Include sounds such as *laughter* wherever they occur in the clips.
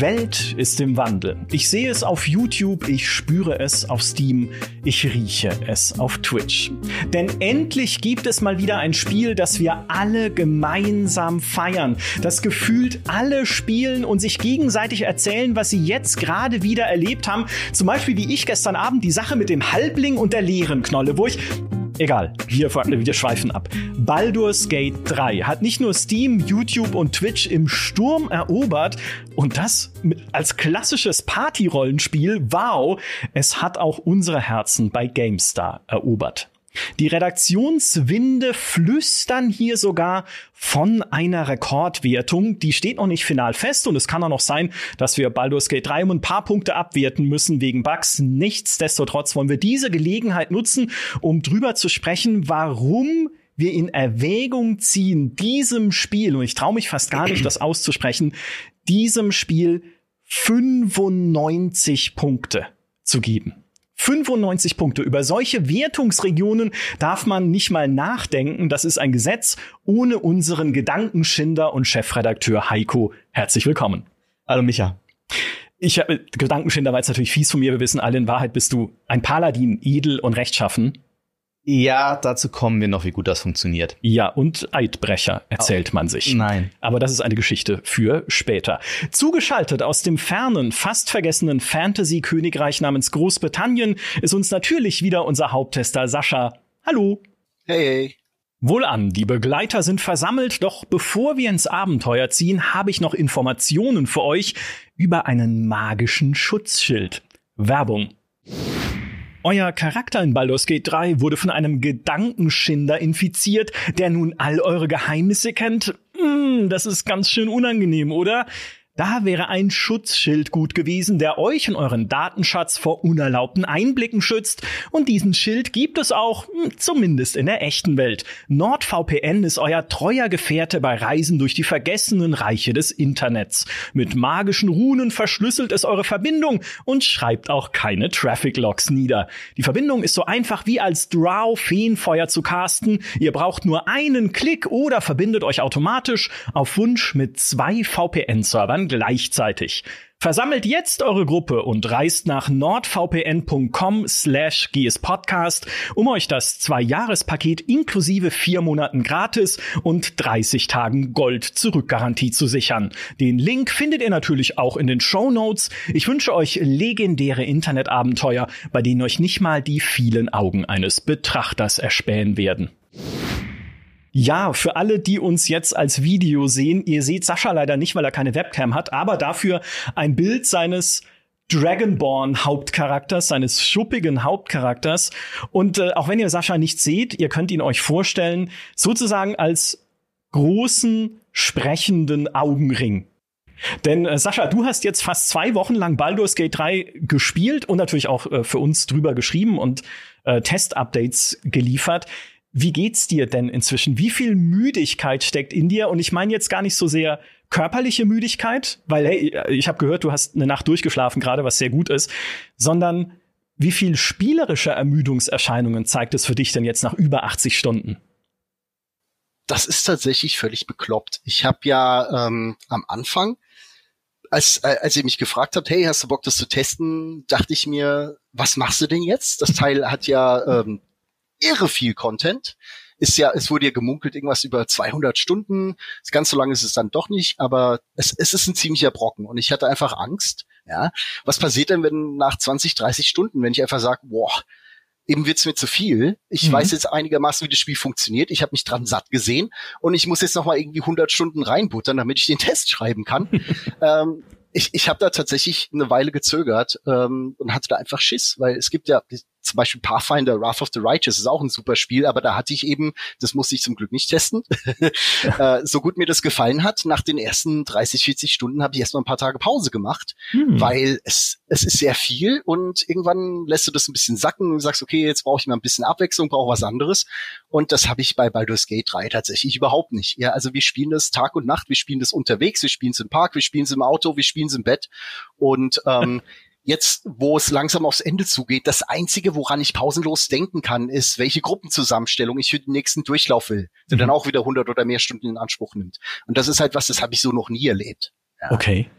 Welt ist im Wandel. Ich sehe es auf YouTube, ich spüre es auf Steam, ich rieche es auf Twitch. Denn endlich gibt es mal wieder ein Spiel, das wir alle gemeinsam feiern, das gefühlt alle spielen und sich gegenseitig erzählen, was sie jetzt gerade wieder erlebt haben. Zum Beispiel wie ich gestern Abend die Sache mit dem Halbling und der leeren Knolle, wo ich Egal, wir, wir schweifen ab. Baldur's Gate 3 hat nicht nur Steam, YouTube und Twitch im Sturm erobert und das als klassisches Party-Rollenspiel. Wow, es hat auch unsere Herzen bei GameStar erobert. Die Redaktionswinde flüstern hier sogar von einer Rekordwertung. Die steht noch nicht final fest und es kann auch noch sein, dass wir Baldur's Gate 3 um ein paar Punkte abwerten müssen wegen Bugs. Nichtsdestotrotz wollen wir diese Gelegenheit nutzen, um drüber zu sprechen, warum wir in Erwägung ziehen, diesem Spiel, und ich traue mich fast gar nicht, das auszusprechen, diesem Spiel 95 Punkte zu geben. 95 Punkte. Über solche Wertungsregionen darf man nicht mal nachdenken. Das ist ein Gesetz ohne unseren Gedankenschinder und Chefredakteur Heiko. Herzlich willkommen. Hallo Micha. Ich habe Gedankenschinder war jetzt natürlich fies von mir. Wir wissen alle, in Wahrheit bist du ein Paladin, edel und rechtschaffen. Ja, dazu kommen wir noch, wie gut das funktioniert. Ja, und Eidbrecher erzählt oh, man sich. Nein. Aber das ist eine Geschichte für später. Zugeschaltet aus dem fernen, fast vergessenen Fantasy-Königreich namens Großbritannien ist uns natürlich wieder unser Haupttester Sascha. Hallo. Hey, hey. Wohlan, die Begleiter sind versammelt, doch bevor wir ins Abenteuer ziehen, habe ich noch Informationen für euch über einen magischen Schutzschild. Werbung. Euer Charakter in Baldur's Gate 3 wurde von einem Gedankenschinder infiziert, der nun all eure Geheimnisse kennt. Hm, das ist ganz schön unangenehm, oder? Da wäre ein Schutzschild gut gewesen, der euch und euren Datenschatz vor unerlaubten Einblicken schützt. Und diesen Schild gibt es auch, hm, zumindest in der echten Welt. NordVPN ist euer treuer Gefährte bei Reisen durch die vergessenen Reiche des Internets. Mit magischen Runen verschlüsselt es eure Verbindung und schreibt auch keine Traffic Logs nieder. Die Verbindung ist so einfach wie als Drow Feenfeuer zu casten. Ihr braucht nur einen Klick oder verbindet euch automatisch auf Wunsch mit zwei VPN-Servern gleichzeitig. Versammelt jetzt eure Gruppe und reist nach nordvpn.com slash gspodcast, um euch das Zwei-Jahres-Paket inklusive vier Monaten gratis und 30 Tagen Gold-Zurückgarantie zu sichern. Den Link findet ihr natürlich auch in den Show Notes. Ich wünsche euch legendäre Internetabenteuer, bei denen euch nicht mal die vielen Augen eines Betrachters erspähen werden. Ja, für alle, die uns jetzt als Video sehen, ihr seht Sascha leider nicht, weil er keine Webcam hat, aber dafür ein Bild seines Dragonborn Hauptcharakters, seines schuppigen Hauptcharakters. Und äh, auch wenn ihr Sascha nicht seht, ihr könnt ihn euch vorstellen, sozusagen als großen, sprechenden Augenring. Denn äh, Sascha, du hast jetzt fast zwei Wochen lang Baldur's Gate 3 gespielt und natürlich auch äh, für uns drüber geschrieben und äh, Test-Updates geliefert. Wie geht's dir denn inzwischen? Wie viel Müdigkeit steckt in dir? Und ich meine jetzt gar nicht so sehr körperliche Müdigkeit, weil hey, ich habe gehört, du hast eine Nacht durchgeschlafen gerade, was sehr gut ist, sondern wie viel spielerische Ermüdungserscheinungen zeigt es für dich denn jetzt nach über 80 Stunden? Das ist tatsächlich völlig bekloppt. Ich habe ja ähm, am Anfang, als, äh, als ihr mich gefragt habt, hey, hast du Bock, das zu testen, dachte ich mir, was machst du denn jetzt? Das Teil hat ja ähm, irre viel Content. Ist ja, es wurde ja gemunkelt, irgendwas über 200 Stunden. Ganz so lange ist es dann doch nicht, aber es, es ist ein ziemlicher Brocken und ich hatte einfach Angst. Ja, was passiert denn, wenn nach 20, 30 Stunden, wenn ich einfach sage, boah, eben wird's mir zu viel. Ich mhm. weiß jetzt einigermaßen, wie das Spiel funktioniert. Ich habe mich dran satt gesehen und ich muss jetzt noch mal irgendwie 100 Stunden reinbuttern, damit ich den *laughs* Test schreiben kann. *laughs* ähm, ich, ich habe da tatsächlich eine Weile gezögert ähm, und hatte da einfach Schiss, weil es gibt ja zum Beispiel Pathfinder Wrath of the Righteous ist auch ein super Spiel, aber da hatte ich eben, das musste ich zum Glück nicht testen, *laughs* äh, so gut mir das gefallen hat, nach den ersten 30, 40 Stunden habe ich erstmal ein paar Tage Pause gemacht, hm. weil es, es ist sehr viel und irgendwann lässt du das ein bisschen sacken und sagst, okay, jetzt brauche ich mal ein bisschen Abwechslung, brauche was anderes und das habe ich bei Baldur's Gate 3 tatsächlich überhaupt nicht. Ja, also wir spielen das Tag und Nacht, wir spielen das unterwegs, wir spielen es im Park, wir spielen es im Auto, wir spielen es im Bett und ähm, *laughs* jetzt, wo es langsam aufs Ende zugeht, das Einzige, woran ich pausenlos denken kann, ist, welche Gruppenzusammenstellung ich für den nächsten Durchlauf will, der mhm. dann auch wieder 100 oder mehr Stunden in Anspruch nimmt. Und das ist halt was, das habe ich so noch nie erlebt. Ja. Okay.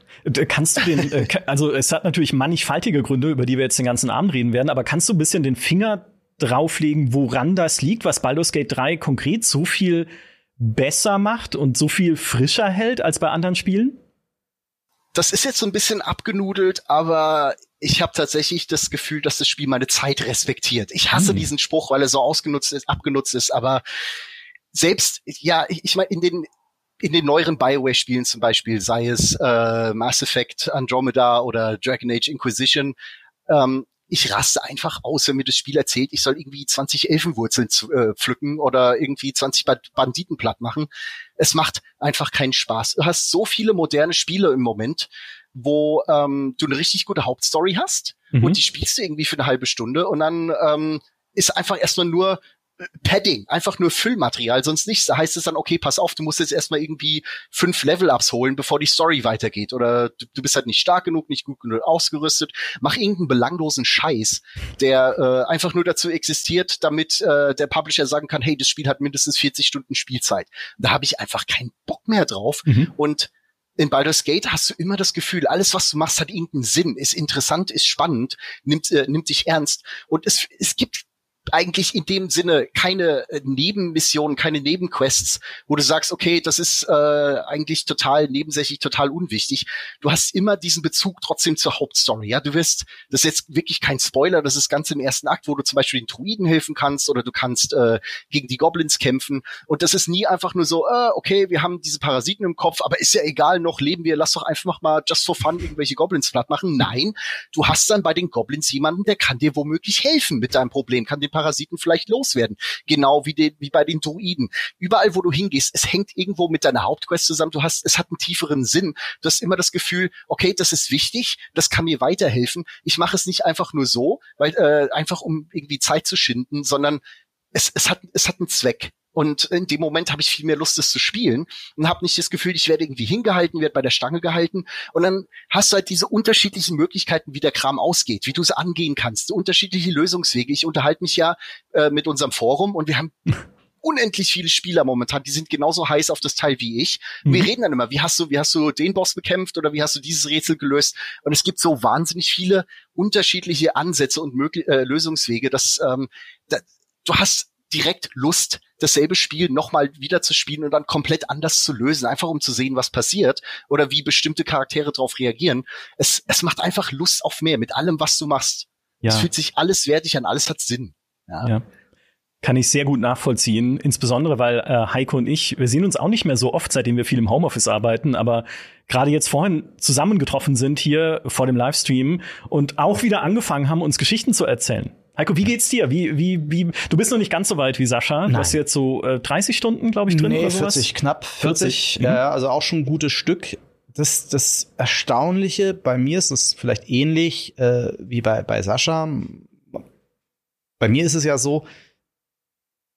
Kannst du den, äh, also es hat natürlich mannigfaltige Gründe, über die wir jetzt den ganzen Abend reden werden, aber kannst du ein bisschen den Finger drauflegen, woran das liegt, was Baldur's Gate 3 konkret so viel besser macht und so viel frischer hält als bei anderen Spielen? Das ist jetzt so ein bisschen abgenudelt, aber ich habe tatsächlich das Gefühl, dass das Spiel meine Zeit respektiert. Ich hasse hm. diesen Spruch, weil er so ausgenutzt ist, abgenutzt ist, aber selbst, ja, ich, ich meine, in den in den neueren Bioware-Spielen zum Beispiel, sei es äh, Mass Effect Andromeda oder Dragon Age Inquisition, ähm, ich raste einfach aus, wenn mir das Spiel erzählt, ich soll irgendwie 20 Elfenwurzeln zu, äh, pflücken oder irgendwie 20 Banditen platt machen. Es macht einfach keinen Spaß. Du hast so viele moderne Spiele im Moment, wo ähm, du eine richtig gute Hauptstory hast mhm. und die spielst du irgendwie für eine halbe Stunde und dann ähm, ist einfach erstmal nur Padding, einfach nur Füllmaterial, sonst nichts. Da heißt es dann, okay, pass auf, du musst jetzt erstmal irgendwie fünf Level-Ups holen, bevor die Story weitergeht. Oder du, du, bist halt nicht stark genug, nicht gut genug ausgerüstet. Mach irgendeinen belanglosen Scheiß, der äh, einfach nur dazu existiert, damit äh, der Publisher sagen kann, hey, das Spiel hat mindestens 40 Stunden Spielzeit. Da habe ich einfach keinen Bock mehr drauf. Mhm. Und in Baldur's Gate hast du immer das Gefühl, alles, was du machst, hat irgendeinen Sinn, ist interessant, ist spannend, nimmt, äh, nimmt dich ernst. Und es, es gibt eigentlich in dem Sinne keine äh, Nebenmissionen, keine Nebenquests, wo du sagst, okay, das ist äh, eigentlich total nebensächlich, total unwichtig. Du hast immer diesen Bezug trotzdem zur Hauptstory. Ja, du wirst, das ist jetzt wirklich kein Spoiler, das ist ganz im ersten Akt, wo du zum Beispiel den Druiden helfen kannst oder du kannst äh, gegen die Goblins kämpfen. Und das ist nie einfach nur so, äh, okay, wir haben diese Parasiten im Kopf, aber ist ja egal, noch leben wir, lass doch einfach mal just for fun irgendwelche Goblins platt machen. Nein, du hast dann bei den Goblins jemanden, der kann dir womöglich helfen mit deinem Problem, kann den Parasiten vielleicht loswerden. Genau wie, den, wie bei den Druiden. Überall, wo du hingehst, es hängt irgendwo mit deiner Hauptquest zusammen. Du hast, es hat einen tieferen Sinn. Du hast immer das Gefühl, okay, das ist wichtig, das kann mir weiterhelfen. Ich mache es nicht einfach nur so, weil äh, einfach um irgendwie Zeit zu schinden, sondern es, es hat es hat einen Zweck. Und in dem Moment habe ich viel mehr Lust, das zu spielen und habe nicht das Gefühl, ich werde irgendwie hingehalten, werde bei der Stange gehalten. Und dann hast du halt diese unterschiedlichen Möglichkeiten, wie der Kram ausgeht, wie du es angehen kannst, unterschiedliche Lösungswege. Ich unterhalte mich ja äh, mit unserem Forum und wir haben *laughs* unendlich viele Spieler momentan, die sind genauso heiß auf das Teil wie ich. Mhm. Wir reden dann immer, wie hast du, wie hast du den Boss bekämpft oder wie hast du dieses Rätsel gelöst? Und es gibt so wahnsinnig viele unterschiedliche Ansätze und Möglich äh, Lösungswege, dass ähm, da, du hast direkt Lust, dasselbe Spiel nochmal wieder zu spielen und dann komplett anders zu lösen, einfach um zu sehen, was passiert oder wie bestimmte Charaktere darauf reagieren. Es, es macht einfach Lust auf mehr mit allem, was du machst. Ja. Es fühlt sich alles wertig an, alles hat Sinn. Ja. ja. Kann ich sehr gut nachvollziehen, insbesondere weil äh, Heiko und ich, wir sehen uns auch nicht mehr so oft, seitdem wir viel im Homeoffice arbeiten, aber gerade jetzt vorhin zusammengetroffen sind hier vor dem Livestream und auch wieder angefangen haben, uns Geschichten zu erzählen. Heiko, wie geht's dir? Wie, wie, wie, du bist noch nicht ganz so weit wie Sascha. Nein. Du hast jetzt so äh, 30 Stunden, glaube ich, drin nee, oder sowas? 40, knapp 40. 40 mhm. Ja, also auch schon ein gutes Stück. Das, das Erstaunliche bei mir ist es vielleicht ähnlich äh, wie bei, bei Sascha. Bei mir ist es ja so,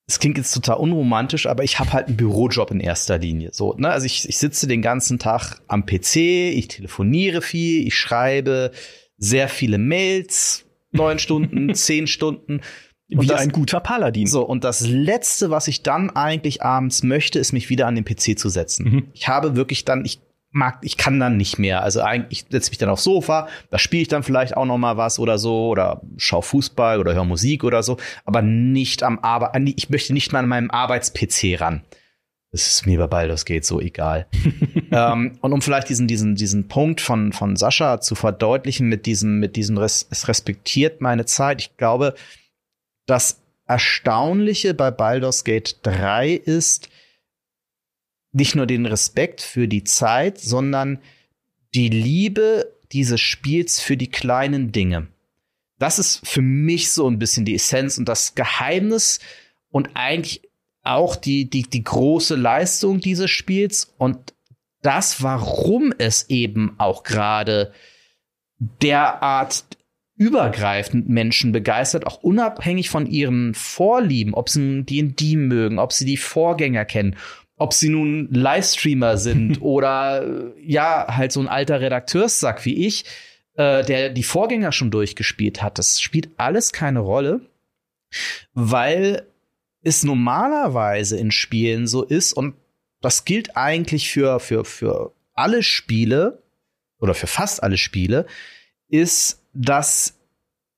es klingt jetzt total unromantisch, aber ich habe halt einen Bürojob in erster Linie. So, ne? Also ich, ich sitze den ganzen Tag am PC, ich telefoniere viel, ich schreibe sehr viele Mails, neun Stunden, *laughs* zehn Stunden. Und Wie das, ein guter Paladin. So, und das Letzte, was ich dann eigentlich abends möchte, ist mich wieder an den PC zu setzen. Mhm. Ich habe wirklich dann, ich mag, ich kann dann nicht mehr. Also eigentlich, ich setze mich dann aufs Sofa, da spiele ich dann vielleicht auch noch mal was oder so oder schau Fußball oder höre Musik oder so, aber nicht am Arbeit, ich möchte nicht mal an meinem Arbeits-PC ran. Das ist mir bei Baldur's Gate so egal. *laughs* ähm, und um vielleicht diesen, diesen, diesen Punkt von, von Sascha zu verdeutlichen mit diesem, mit diesem, Res es respektiert meine Zeit. Ich glaube, das Erstaunliche bei Baldur's Gate 3 ist nicht nur den Respekt für die Zeit, sondern die Liebe dieses Spiels für die kleinen Dinge. Das ist für mich so ein bisschen die Essenz und das Geheimnis und eigentlich auch die, die, die große Leistung dieses Spiels und das, warum es eben auch gerade derart übergreifend Menschen begeistert, auch unabhängig von ihren Vorlieben, ob sie D&D mögen, ob sie die Vorgänger kennen, ob sie nun Livestreamer sind *laughs* oder ja, halt so ein alter Redakteurssack wie ich, äh, der die Vorgänger schon durchgespielt hat. Das spielt alles keine Rolle, weil es normalerweise in Spielen so ist und das gilt eigentlich für, für, für alle Spiele oder für fast alle Spiele ist, dass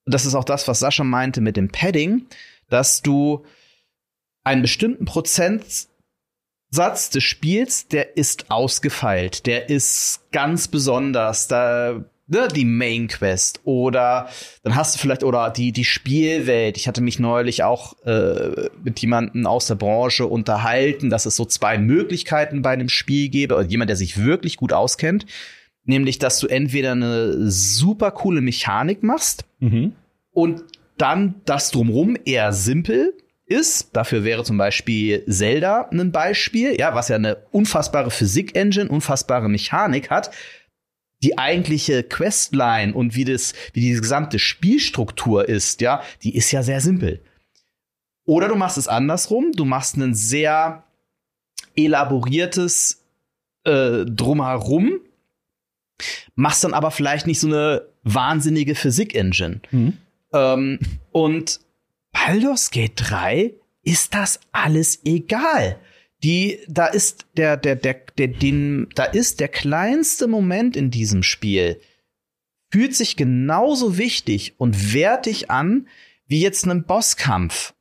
das ist auch das, was Sascha meinte mit dem Padding, dass du einen bestimmten Prozentsatz des Spiels, der ist ausgefeilt, der ist ganz besonders, da ne, die Main Quest oder dann hast du vielleicht oder die die Spielwelt. Ich hatte mich neulich auch äh, mit jemandem aus der Branche unterhalten, dass es so zwei Möglichkeiten bei einem Spiel gäbe, oder jemand, der sich wirklich gut auskennt, nämlich dass du entweder eine super coole Mechanik machst mhm. und dann das drumrum eher simpel ist. Dafür wäre zum Beispiel Zelda ein Beispiel, ja, was ja eine unfassbare Physik-Engine, unfassbare Mechanik hat. Die eigentliche Questline und wie das, wie die gesamte Spielstruktur ist, ja, die ist ja sehr simpel. Oder du machst es andersrum, du machst ein sehr elaboriertes äh, Drumherum, machst dann aber vielleicht nicht so eine wahnsinnige Physik-Engine. Mhm. Ähm, und Baldur's Gate 3 ist das alles egal. Die, da ist der, der, der, der, den, da ist der kleinste Moment in diesem Spiel, fühlt sich genauso wichtig und wertig an, wie jetzt ein Bosskampf.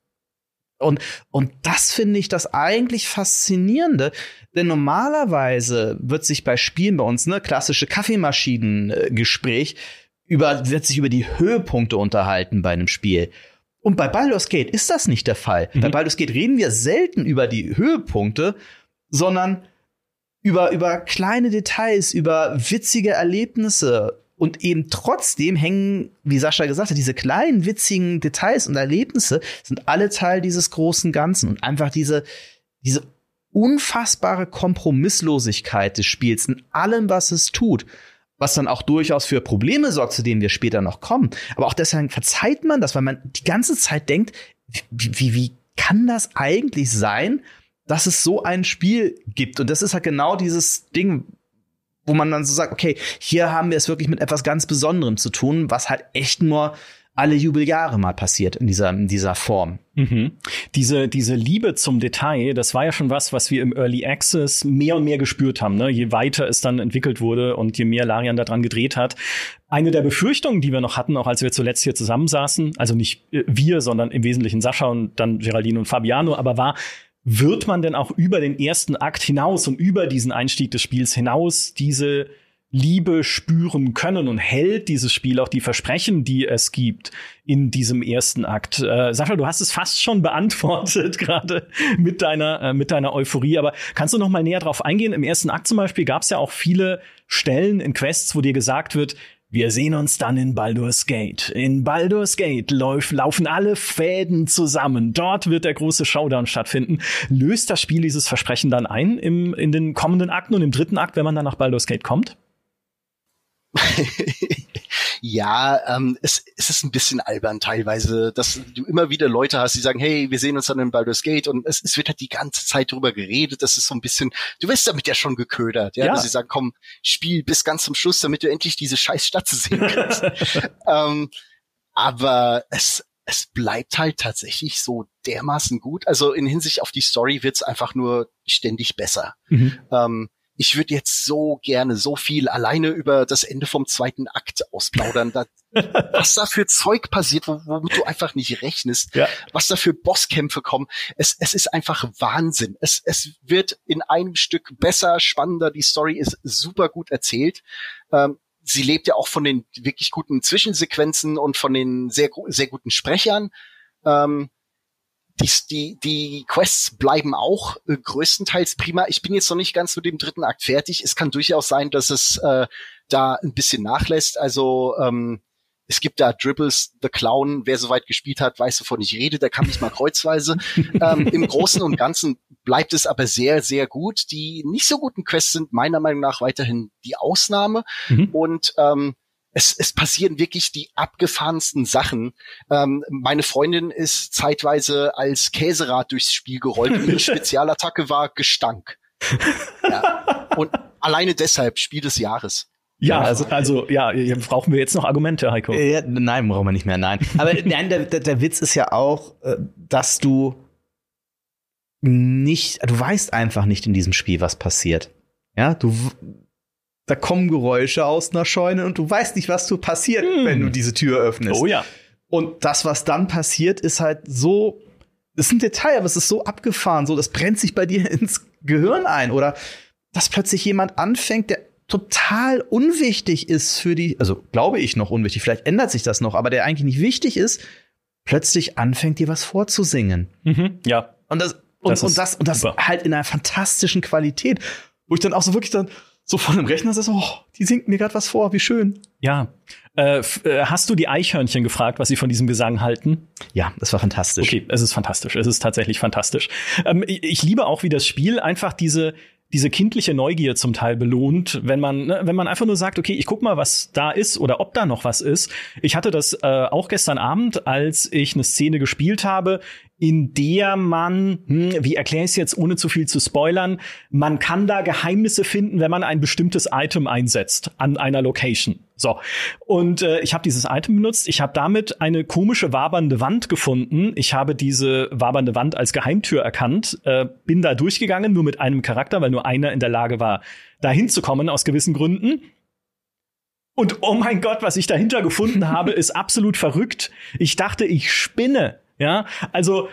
Und, und das finde ich das eigentlich Faszinierende, denn normalerweise wird sich bei Spielen bei uns, ne, klassische Kaffeemaschinengespräch, über, wird sich über die Höhepunkte unterhalten bei einem Spiel. Und bei Baldur's Gate ist das nicht der Fall. Mhm. Bei Baldur's Gate reden wir selten über die Höhepunkte, sondern über, über kleine Details, über witzige Erlebnisse. Und eben trotzdem hängen, wie Sascha gesagt hat, diese kleinen witzigen Details und Erlebnisse sind alle Teil dieses großen Ganzen. Und einfach diese, diese unfassbare Kompromisslosigkeit des Spiels in allem, was es tut was dann auch durchaus für Probleme sorgt, zu denen wir später noch kommen. Aber auch deswegen verzeiht man das, weil man die ganze Zeit denkt, wie, wie, wie kann das eigentlich sein, dass es so ein Spiel gibt? Und das ist halt genau dieses Ding, wo man dann so sagt, okay, hier haben wir es wirklich mit etwas ganz Besonderem zu tun, was halt echt nur alle Jubeljahre mal passiert in dieser, in dieser Form. Mhm. Diese, diese Liebe zum Detail, das war ja schon was, was wir im Early Access mehr und mehr gespürt haben. Ne? Je weiter es dann entwickelt wurde und je mehr Larian daran gedreht hat. Eine der Befürchtungen, die wir noch hatten, auch als wir zuletzt hier zusammensaßen, also nicht äh, wir, sondern im Wesentlichen Sascha und dann Geraldine und Fabiano, aber war, wird man denn auch über den ersten Akt hinaus und über diesen Einstieg des Spiels hinaus diese Liebe spüren können und hält dieses Spiel auch die Versprechen, die es gibt in diesem ersten Akt. Äh, Sascha, du hast es fast schon beantwortet *laughs* gerade mit deiner äh, mit deiner Euphorie, aber kannst du noch mal näher drauf eingehen? Im ersten Akt zum Beispiel gab es ja auch viele Stellen in Quests, wo dir gesagt wird, wir sehen uns dann in Baldur's Gate. In Baldur's Gate lauf, laufen alle Fäden zusammen. Dort wird der große Showdown stattfinden. Löst das Spiel dieses Versprechen dann ein im, in den kommenden Akten und im dritten Akt, wenn man dann nach Baldur's Gate kommt? *laughs* ja, ähm, es, es ist ein bisschen albern teilweise, dass du immer wieder Leute hast, die sagen, hey, wir sehen uns dann in Baldur's Gate und es, es wird halt die ganze Zeit drüber geredet. Das ist so ein bisschen, du wirst damit ja schon geködert, ja, ja. dass sie sagen, komm, spiel bis ganz zum Schluss, damit du endlich diese scheiß Stadt sehen kannst. *laughs* ähm, aber es, es bleibt halt tatsächlich so dermaßen gut. Also in Hinsicht auf die Story wird's einfach nur ständig besser. Mhm. Ähm, ich würde jetzt so gerne so viel alleine über das Ende vom zweiten Akt ausplaudern. Da, *laughs* was da für Zeug passiert, womit du einfach nicht rechnest, ja. was da für Bosskämpfe kommen. Es, es ist einfach Wahnsinn. Es, es wird in einem Stück besser, spannender. Die Story ist super gut erzählt. Ähm, sie lebt ja auch von den wirklich guten Zwischensequenzen und von den sehr, sehr guten Sprechern. Ähm, die, die, die Quests bleiben auch äh, größtenteils prima. Ich bin jetzt noch nicht ganz mit dem dritten Akt fertig. Es kann durchaus sein, dass es äh, da ein bisschen nachlässt. Also ähm, es gibt da Dribbles, The Clown, wer soweit gespielt hat, weiß, wovon ich rede, der kann mich mal kreuzweise. *laughs* ähm, Im Großen und Ganzen bleibt es aber sehr, sehr gut. Die nicht so guten Quests sind meiner Meinung nach weiterhin die Ausnahme. Mhm. Und ähm, es, es passieren wirklich die abgefahrensten Sachen. Ähm, meine Freundin ist zeitweise als Käserad durchs Spiel gerollt und ihre *laughs* Spezialattacke war Gestank. ja. Und alleine deshalb Spiel des Jahres. Ja, also, also ja, brauchen wir jetzt noch Argumente, Heiko? Ja, nein, brauchen wir nicht mehr, nein. Aber *laughs* nein, der, der, der Witz ist ja auch, äh, dass du nicht, du weißt einfach nicht in diesem Spiel, was passiert. Ja, du da kommen Geräusche aus einer Scheune und du weißt nicht, was du passiert, hm. wenn du diese Tür öffnest. Oh ja. Und das, was dann passiert, ist halt so, das ist ein Detail, aber es ist so abgefahren, so, das brennt sich bei dir *laughs* ins Gehirn ein. Oder dass plötzlich jemand anfängt, der total unwichtig ist für die, also glaube ich noch unwichtig, vielleicht ändert sich das noch, aber der eigentlich nicht wichtig ist, plötzlich anfängt, dir was vorzusingen. Mhm, ja. Und das, und das, und das, und das halt in einer fantastischen Qualität, wo ich dann auch so wirklich dann so vor dem Rechner sitze, oh, die singt mir gerade was vor, wie schön. Ja. Äh, äh, hast du die Eichhörnchen gefragt, was sie von diesem Gesang halten? Ja, das war fantastisch. Okay, es ist fantastisch. Es ist tatsächlich fantastisch. Ähm, ich, ich liebe auch, wie das Spiel einfach diese diese kindliche Neugier zum Teil belohnt, wenn man, ne, wenn man einfach nur sagt, okay, ich guck mal, was da ist oder ob da noch was ist. Ich hatte das äh, auch gestern Abend, als ich eine Szene gespielt habe, in der man, hm, wie erkläre ich es jetzt, ohne zu viel zu spoilern, man kann da Geheimnisse finden, wenn man ein bestimmtes Item einsetzt an einer Location. So. Und äh, ich habe dieses Item benutzt. Ich habe damit eine komische wabernde Wand gefunden. Ich habe diese wabernde Wand als Geheimtür erkannt, äh, bin da durchgegangen, nur mit einem Charakter, weil nur einer in der Lage war, da hinzukommen aus gewissen Gründen. Und oh mein Gott, was ich dahinter gefunden habe, ist absolut verrückt. Ich dachte, ich spinne. Ja, also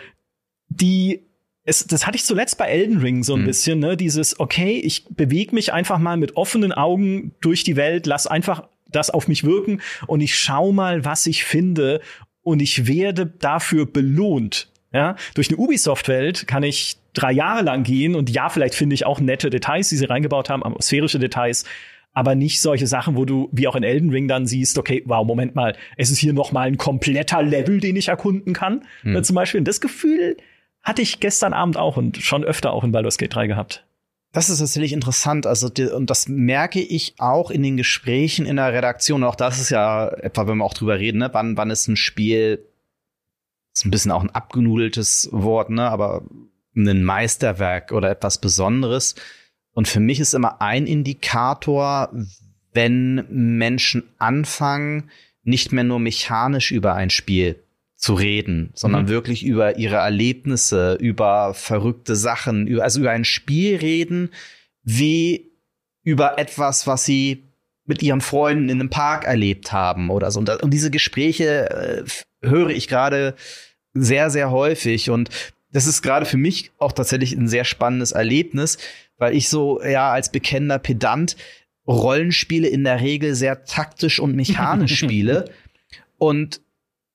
die es, das hatte ich zuletzt bei Elden Ring so ein mhm. bisschen, ne? Dieses, okay, ich bewege mich einfach mal mit offenen Augen durch die Welt, lass einfach das auf mich wirken und ich schau mal, was ich finde und ich werde dafür belohnt. Ja, durch eine Ubisoft-Welt kann ich drei Jahre lang gehen und ja, vielleicht finde ich auch nette Details, die sie reingebaut haben, atmosphärische Details, aber nicht solche Sachen, wo du wie auch in Elden Ring dann siehst, okay, wow, Moment mal, es ist hier noch mal ein kompletter Level, den ich erkunden kann, hm. zum Beispiel. Das Gefühl hatte ich gestern Abend auch und schon öfter auch in Baldur's Gate 3 gehabt. Das ist tatsächlich interessant. Also, die, und das merke ich auch in den Gesprächen in der Redaktion. Auch das ist ja etwa, wenn wir auch drüber reden, ne? wann, wann ist ein Spiel, ist ein bisschen auch ein abgenudeltes Wort, ne? aber ein Meisterwerk oder etwas Besonderes. Und für mich ist immer ein Indikator, wenn Menschen anfangen, nicht mehr nur mechanisch über ein Spiel zu reden, sondern mhm. wirklich über ihre Erlebnisse, über verrückte Sachen, über, also über ein Spiel reden, wie über etwas, was sie mit ihren Freunden in einem Park erlebt haben oder so. Und, und diese Gespräche äh, höre ich gerade sehr, sehr häufig. Und das ist gerade für mich auch tatsächlich ein sehr spannendes Erlebnis, weil ich so, ja, als bekennender Pedant Rollenspiele in der Regel sehr taktisch und mechanisch *laughs* spiele. Und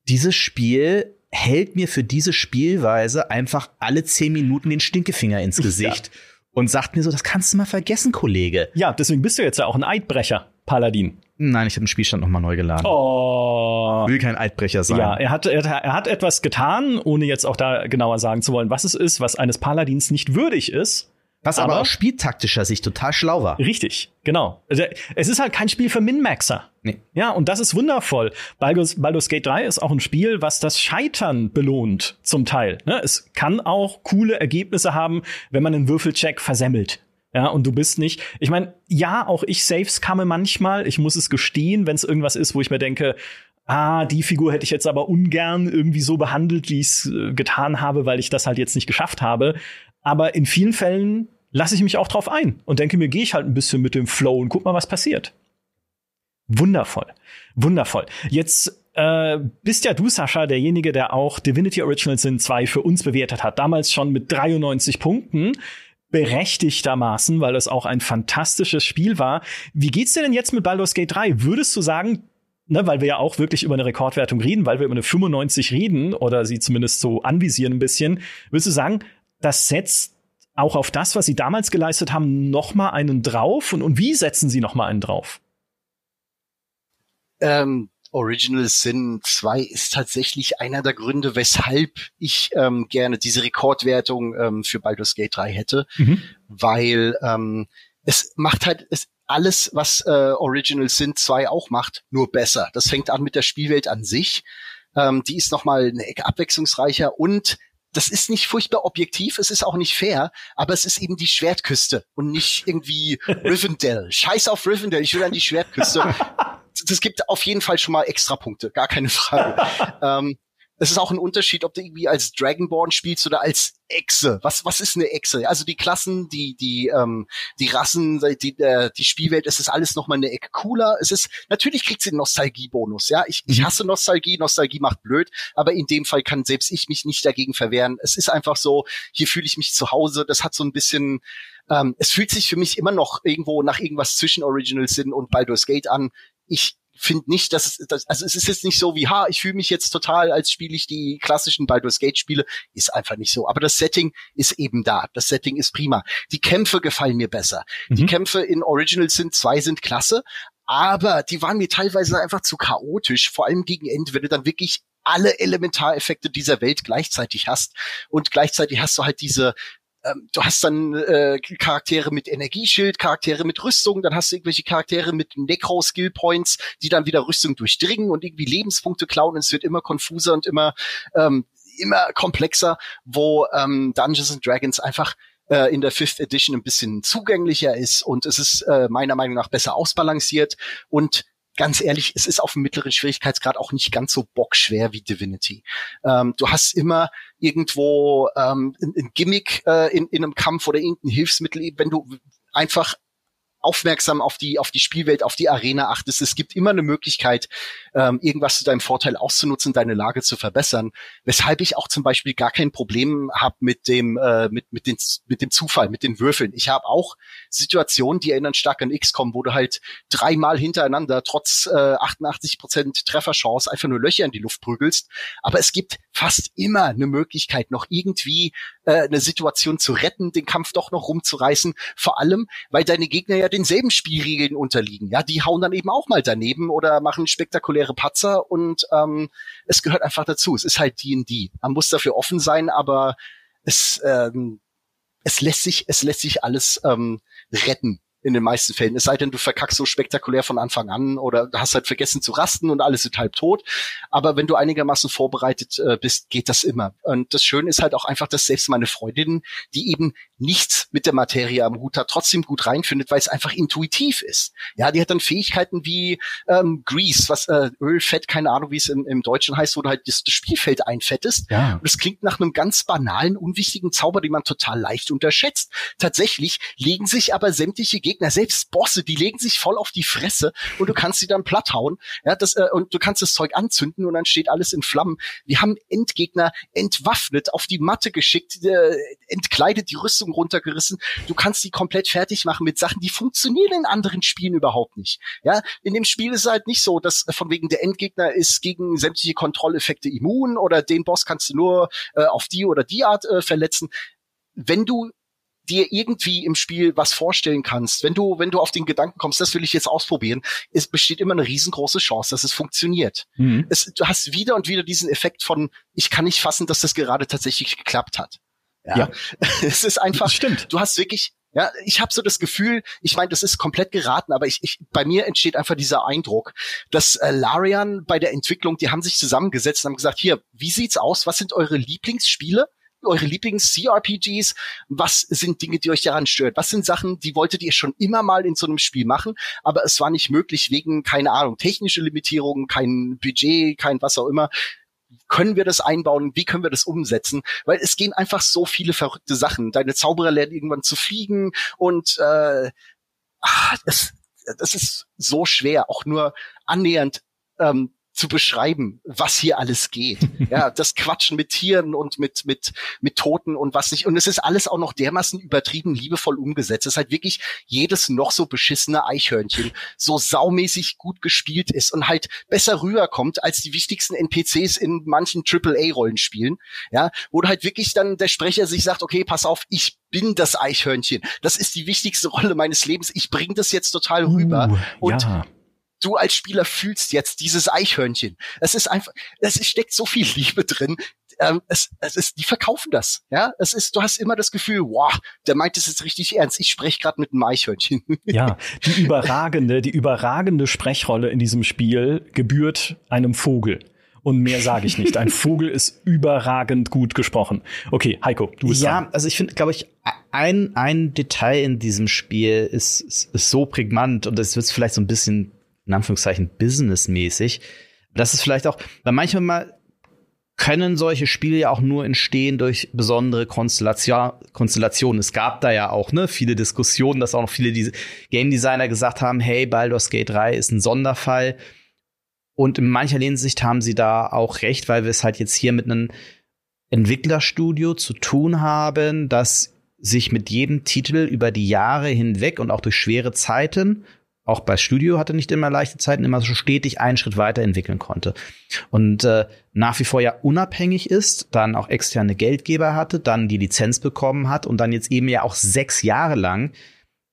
dieses Spiel hält mir für diese Spielweise einfach alle zehn Minuten den Stinkefinger ins Gesicht ja. und sagt mir so, das kannst du mal vergessen, Kollege. Ja, deswegen bist du jetzt ja auch ein Eidbrecher, Paladin. Nein, ich habe den Spielstand nochmal neu geladen. Oh. Will kein Eidbrecher sein. Ja, er hat, er, er hat etwas getan, ohne jetzt auch da genauer sagen zu wollen, was es ist, was eines Paladins nicht würdig ist. Was aber, aber aus spieltaktischer Sicht total schlau war. Richtig, genau. Also, es ist halt kein Spiel für Min-Maxer. Nee. Ja, und das ist wundervoll. Baldur's, Baldur's Gate 3 ist auch ein Spiel, was das Scheitern belohnt, zum Teil. Ne? Es kann auch coole Ergebnisse haben, wenn man einen Würfelcheck versemmelt. Ja, und du bist nicht. Ich meine, ja, auch ich Saves kamme manchmal. Ich muss es gestehen, wenn es irgendwas ist, wo ich mir denke, ah, die Figur hätte ich jetzt aber ungern irgendwie so behandelt, wie ich es äh, getan habe, weil ich das halt jetzt nicht geschafft habe. Aber in vielen Fällen lasse ich mich auch drauf ein und denke mir, gehe ich halt ein bisschen mit dem Flow und guck mal, was passiert. Wundervoll. Wundervoll. Jetzt äh, bist ja du, Sascha, derjenige, der auch Divinity Original Sin 2 für uns bewertet hat. Damals schon mit 93 Punkten. Berechtigtermaßen, weil es auch ein fantastisches Spiel war. Wie geht's dir denn jetzt mit Baldur's Gate 3? Würdest du sagen, ne, weil wir ja auch wirklich über eine Rekordwertung reden, weil wir über eine 95 reden oder sie zumindest so anvisieren ein bisschen, würdest du sagen, das setzt auch auf das, was sie damals geleistet haben, noch mal einen drauf? Und, und wie setzen sie noch mal einen drauf? Ähm, Original Sin 2 ist tatsächlich einer der Gründe, weshalb ich ähm, gerne diese Rekordwertung ähm, für Baldur's Gate 3 hätte, mhm. weil ähm, es macht halt es, alles, was äh, Original Sin 2 auch macht, nur besser. Das fängt an mit der Spielwelt an sich. Ähm, die ist noch mal eine Ecke abwechslungsreicher und das ist nicht furchtbar objektiv, es ist auch nicht fair, aber es ist eben die Schwertküste und nicht irgendwie *laughs* Rivendell. Scheiß auf Rivendell, ich will an die Schwertküste. *laughs* das gibt auf jeden Fall schon mal extra Punkte, gar keine Frage. *laughs* ähm, es ist auch ein Unterschied, ob du irgendwie als Dragonborn spielst oder als Echse. Was, was ist eine Echse? Also die Klassen, die, die, ähm, die Rassen, die, äh, die Spielwelt, es ist alles nochmal eine Ecke cooler. Es ist, natürlich kriegt sie einen Nostalgiebonus, ja. Ich, ich mhm. hasse Nostalgie, Nostalgie macht blöd, aber in dem Fall kann selbst ich mich nicht dagegen verwehren. Es ist einfach so, hier fühle ich mich zu Hause. Das hat so ein bisschen, ähm, es fühlt sich für mich immer noch irgendwo nach irgendwas zwischen Original Sin und Baldur's Gate an. Ich finde nicht, dass es, dass, also es ist jetzt nicht so wie, ha, ich fühle mich jetzt total, als spiele ich die klassischen Baldur's Gate Spiele. Ist einfach nicht so. Aber das Setting ist eben da. Das Setting ist prima. Die Kämpfe gefallen mir besser. Mhm. Die Kämpfe in Original sind zwei sind klasse, aber die waren mir teilweise einfach zu chaotisch, vor allem gegen Ende, wenn du dann wirklich alle Elementareffekte dieser Welt gleichzeitig hast und gleichzeitig hast du halt diese ähm, du hast dann äh, Charaktere mit Energieschild, Charaktere mit Rüstung, dann hast du irgendwelche Charaktere mit Necro-Skill-Points, die dann wieder Rüstung durchdringen und irgendwie Lebenspunkte klauen und es wird immer konfuser und immer, ähm, immer komplexer, wo ähm, Dungeons and Dragons einfach äh, in der Fifth Edition ein bisschen zugänglicher ist und es ist äh, meiner Meinung nach besser ausbalanciert und ganz ehrlich, es ist auf dem mittleren Schwierigkeitsgrad auch nicht ganz so bockschwer wie Divinity. Ähm, du hast immer irgendwo ähm, ein, ein Gimmick äh, in, in einem Kampf oder irgendein Hilfsmittel, wenn du einfach aufmerksam auf die, auf die Spielwelt, auf die Arena achtest. Es gibt immer eine Möglichkeit, ähm, irgendwas zu deinem Vorteil auszunutzen, deine Lage zu verbessern. Weshalb ich auch zum Beispiel gar kein Problem habe mit dem, äh, mit, mit, den, mit dem Zufall, mit den Würfeln. Ich habe auch Situationen, die erinnern stark an XCOM, wo du halt dreimal hintereinander trotz äh, 88 Prozent Trefferchance einfach nur Löcher in die Luft prügelst. Aber es gibt fast immer eine Möglichkeit, noch irgendwie äh, eine Situation zu retten, den Kampf doch noch rumzureißen. Vor allem, weil deine Gegner ja denselben Spielregeln unterliegen. Ja, die hauen dann eben auch mal daneben oder machen spektakuläre Patzer und ähm, es gehört einfach dazu. Es ist halt D&D. Man muss dafür offen sein, aber es ähm, es lässt sich es lässt sich alles ähm, retten in den meisten Fällen. Es sei denn, du verkackst so spektakulär von Anfang an oder hast halt vergessen zu rasten und alles sind halb tot. Aber wenn du einigermaßen vorbereitet äh, bist, geht das immer. Und das Schöne ist halt auch einfach, dass selbst meine Freundin, die eben nichts mit der Materie am Hut hat, trotzdem gut reinfindet, weil es einfach intuitiv ist. Ja, die hat dann Fähigkeiten wie ähm, Grease, was äh, Öl, Fett, keine Ahnung, wie es im, im Deutschen heißt, wo du halt das, das Spielfeld einfettest. Ja. Und es klingt nach einem ganz banalen, unwichtigen Zauber, den man total leicht unterschätzt. Tatsächlich legen sich aber sämtliche Gegner, selbst Bosse, die legen sich voll auf die Fresse und du kannst sie dann platt. Ja, das, äh, und du kannst das Zeug anzünden und dann steht alles in Flammen. Wir haben Endgegner entwaffnet, auf die Matte geschickt, äh, entkleidet, die Rüstung runtergerissen. Du kannst die komplett fertig machen mit Sachen, die funktionieren in anderen Spielen überhaupt nicht. Ja, in dem Spiel ist es halt nicht so, dass von wegen der Endgegner ist gegen sämtliche Kontrolleffekte immun oder den Boss kannst du nur äh, auf die oder die Art äh, verletzen. Wenn du dir irgendwie im Spiel was vorstellen kannst, wenn du, wenn du auf den Gedanken kommst, das will ich jetzt ausprobieren, es besteht immer eine riesengroße Chance, dass es funktioniert. Mhm. Es, du hast wieder und wieder diesen Effekt von, ich kann nicht fassen, dass das gerade tatsächlich geklappt hat. Ja. ja. *laughs* es ist einfach, das stimmt. du hast wirklich, ja, ich habe so das Gefühl, ich meine, das ist komplett geraten, aber ich, ich, bei mir entsteht einfach dieser Eindruck, dass äh, Larian bei der Entwicklung, die haben sich zusammengesetzt und haben gesagt, hier, wie sieht's aus? Was sind eure Lieblingsspiele? Eure Lieblings-CRPGs? Was sind Dinge, die euch daran stört? Was sind Sachen, die wolltet ihr schon immer mal in so einem Spiel machen, aber es war nicht möglich wegen, keine Ahnung, technische Limitierungen, kein Budget, kein was auch immer. Können wir das einbauen? Wie können wir das umsetzen? Weil es gehen einfach so viele verrückte Sachen. Deine Zauberer lernen irgendwann zu fliegen und äh, ach, das, das ist so schwer, auch nur annähernd ähm, zu beschreiben, was hier alles geht. *laughs* ja, das Quatschen mit Tieren und mit, mit, mit Toten und was nicht. Und es ist alles auch noch dermaßen übertrieben liebevoll umgesetzt. Es ist halt wirklich jedes noch so beschissene Eichhörnchen so saumäßig gut gespielt ist und halt besser rüberkommt als die wichtigsten NPCs in manchen AAA-Rollenspielen. Ja, wo halt wirklich dann der Sprecher sich sagt, okay, pass auf, ich bin das Eichhörnchen. Das ist die wichtigste Rolle meines Lebens. Ich bringe das jetzt total rüber. Uh, und ja du als Spieler fühlst jetzt dieses Eichhörnchen. Es ist einfach, es steckt so viel Liebe drin. Ähm, es, es ist, die verkaufen das. Ja, es ist, du hast immer das Gefühl, wow, der meint es jetzt richtig ernst. Ich spreche gerade mit einem Eichhörnchen. *laughs* Ja, die überragende, die überragende Sprechrolle in diesem Spiel gebührt einem Vogel. Und mehr sage ich nicht. Ein Vogel ist überragend gut gesprochen. Okay, Heiko, du bist Ja, dran. also ich finde, glaube ich, ein, ein Detail in diesem Spiel ist, ist, ist so prägnant und es wird vielleicht so ein bisschen in Anführungszeichen businessmäßig. Das ist vielleicht auch, weil manchmal mal können solche Spiele ja auch nur entstehen durch besondere Konstellation, Konstellationen. Es gab da ja auch ne, viele Diskussionen, dass auch noch viele diese Game Designer gesagt haben, hey, Baldur's Gate 3 ist ein Sonderfall. Und in mancher Hinsicht haben sie da auch recht, weil wir es halt jetzt hier mit einem Entwicklerstudio zu tun haben, das sich mit jedem Titel über die Jahre hinweg und auch durch schwere Zeiten auch bei Studio hatte nicht immer leichte Zeiten, immer so stetig einen Schritt weiterentwickeln konnte. Und äh, nach wie vor ja unabhängig ist, dann auch externe Geldgeber hatte, dann die Lizenz bekommen hat und dann jetzt eben ja auch sechs Jahre lang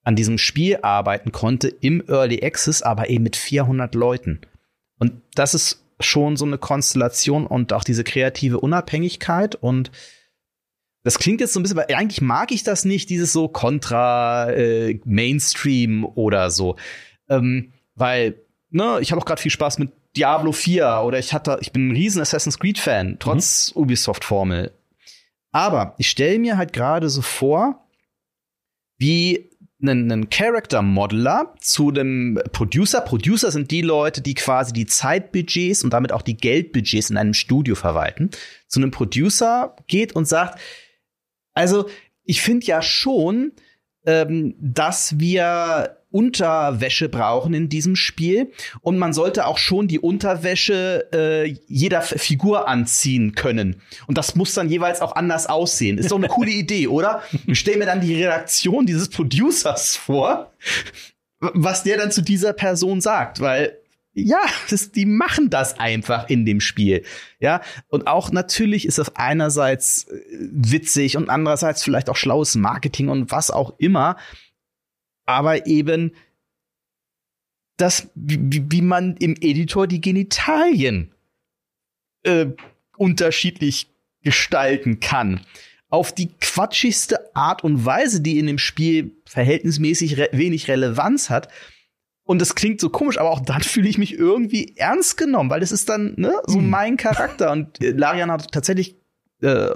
an diesem Spiel arbeiten konnte im Early Access, aber eben mit 400 Leuten. Und das ist schon so eine Konstellation und auch diese kreative Unabhängigkeit und das klingt jetzt so ein bisschen, weil eigentlich mag ich das nicht, dieses so Contra äh, Mainstream oder so. Ähm, weil, ne, ich habe auch gerade viel Spaß mit Diablo 4 oder ich hatte, ich bin ein riesen Assassin's Creed Fan, trotz mhm. Ubisoft-Formel. Aber ich stelle mir halt gerade so vor, wie einen, einen Character Modeler zu dem Producer. Producer sind die Leute, die quasi die Zeitbudgets und damit auch die Geldbudgets in einem Studio verwalten. Zu einem Producer geht und sagt, also, ich finde ja schon, ähm, dass wir Unterwäsche brauchen in diesem Spiel und man sollte auch schon die Unterwäsche äh, jeder Figur anziehen können und das muss dann jeweils auch anders aussehen. Ist doch eine coole Idee, *laughs* oder? Ich stell mir dann die Redaktion dieses Producers vor, was der dann zu dieser Person sagt, weil ja, das, die machen das einfach in dem Spiel. Ja, und auch natürlich ist das einerseits äh, witzig und andererseits vielleicht auch schlaues Marketing und was auch immer. Aber eben das, wie, wie man im Editor die Genitalien äh, unterschiedlich gestalten kann. Auf die quatschigste Art und Weise, die in dem Spiel verhältnismäßig re wenig Relevanz hat, und das klingt so komisch, aber auch dann *laughs* fühle ich mich irgendwie ernst genommen, weil das ist dann ne, so mhm. mein Charakter. Und äh, Larian hat tatsächlich äh,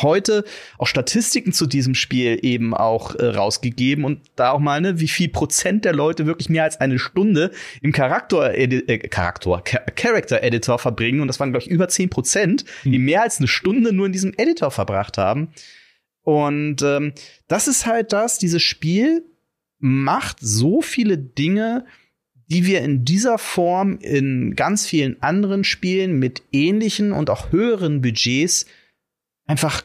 heute auch Statistiken zu diesem Spiel eben auch äh, rausgegeben und da auch mal, ne, wie viel Prozent der Leute wirklich mehr als eine Stunde im Charakter, äh, Charakter, Character Editor verbringen. Und das waren, glaube ich, über zehn Prozent, die mhm. mehr als eine Stunde nur in diesem Editor verbracht haben. Und ähm, das ist halt das, dieses Spiel macht so viele Dinge, die wir in dieser Form in ganz vielen anderen Spielen mit ähnlichen und auch höheren Budgets einfach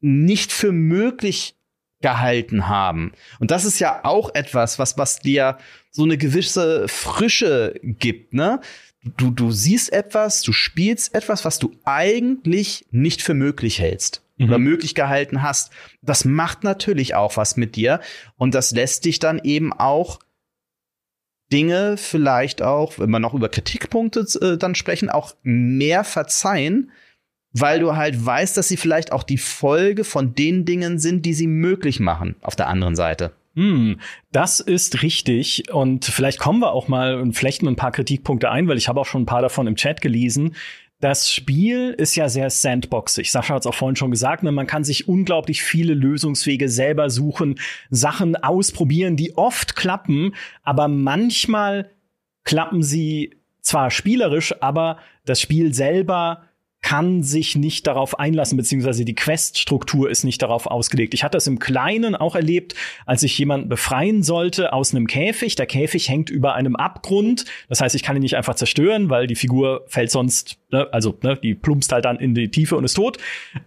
nicht für möglich gehalten haben. Und das ist ja auch etwas, was, was dir so eine gewisse Frische gibt, ne? Du, du siehst etwas, du spielst etwas, was du eigentlich nicht für möglich hältst mhm. oder möglich gehalten hast. Das macht natürlich auch was mit dir und das lässt dich dann eben auch Dinge vielleicht auch, wenn wir noch über Kritikpunkte äh, dann sprechen, auch mehr verzeihen, weil du halt weißt, dass sie vielleicht auch die Folge von den Dingen sind, die sie möglich machen auf der anderen Seite. Hm, das ist richtig. Und vielleicht kommen wir auch mal und flechten ein paar Kritikpunkte ein, weil ich habe auch schon ein paar davon im Chat gelesen. Das Spiel ist ja sehr sandboxig. Sascha hat es auch vorhin schon gesagt, ne? man kann sich unglaublich viele Lösungswege selber suchen, Sachen ausprobieren, die oft klappen, aber manchmal klappen sie zwar spielerisch, aber das Spiel selber kann sich nicht darauf einlassen, beziehungsweise die Queststruktur ist nicht darauf ausgelegt. Ich hatte das im Kleinen auch erlebt, als ich jemanden befreien sollte aus einem Käfig. Der Käfig hängt über einem Abgrund. Das heißt, ich kann ihn nicht einfach zerstören, weil die Figur fällt sonst, ne, also ne, die plumpst halt dann in die Tiefe und ist tot.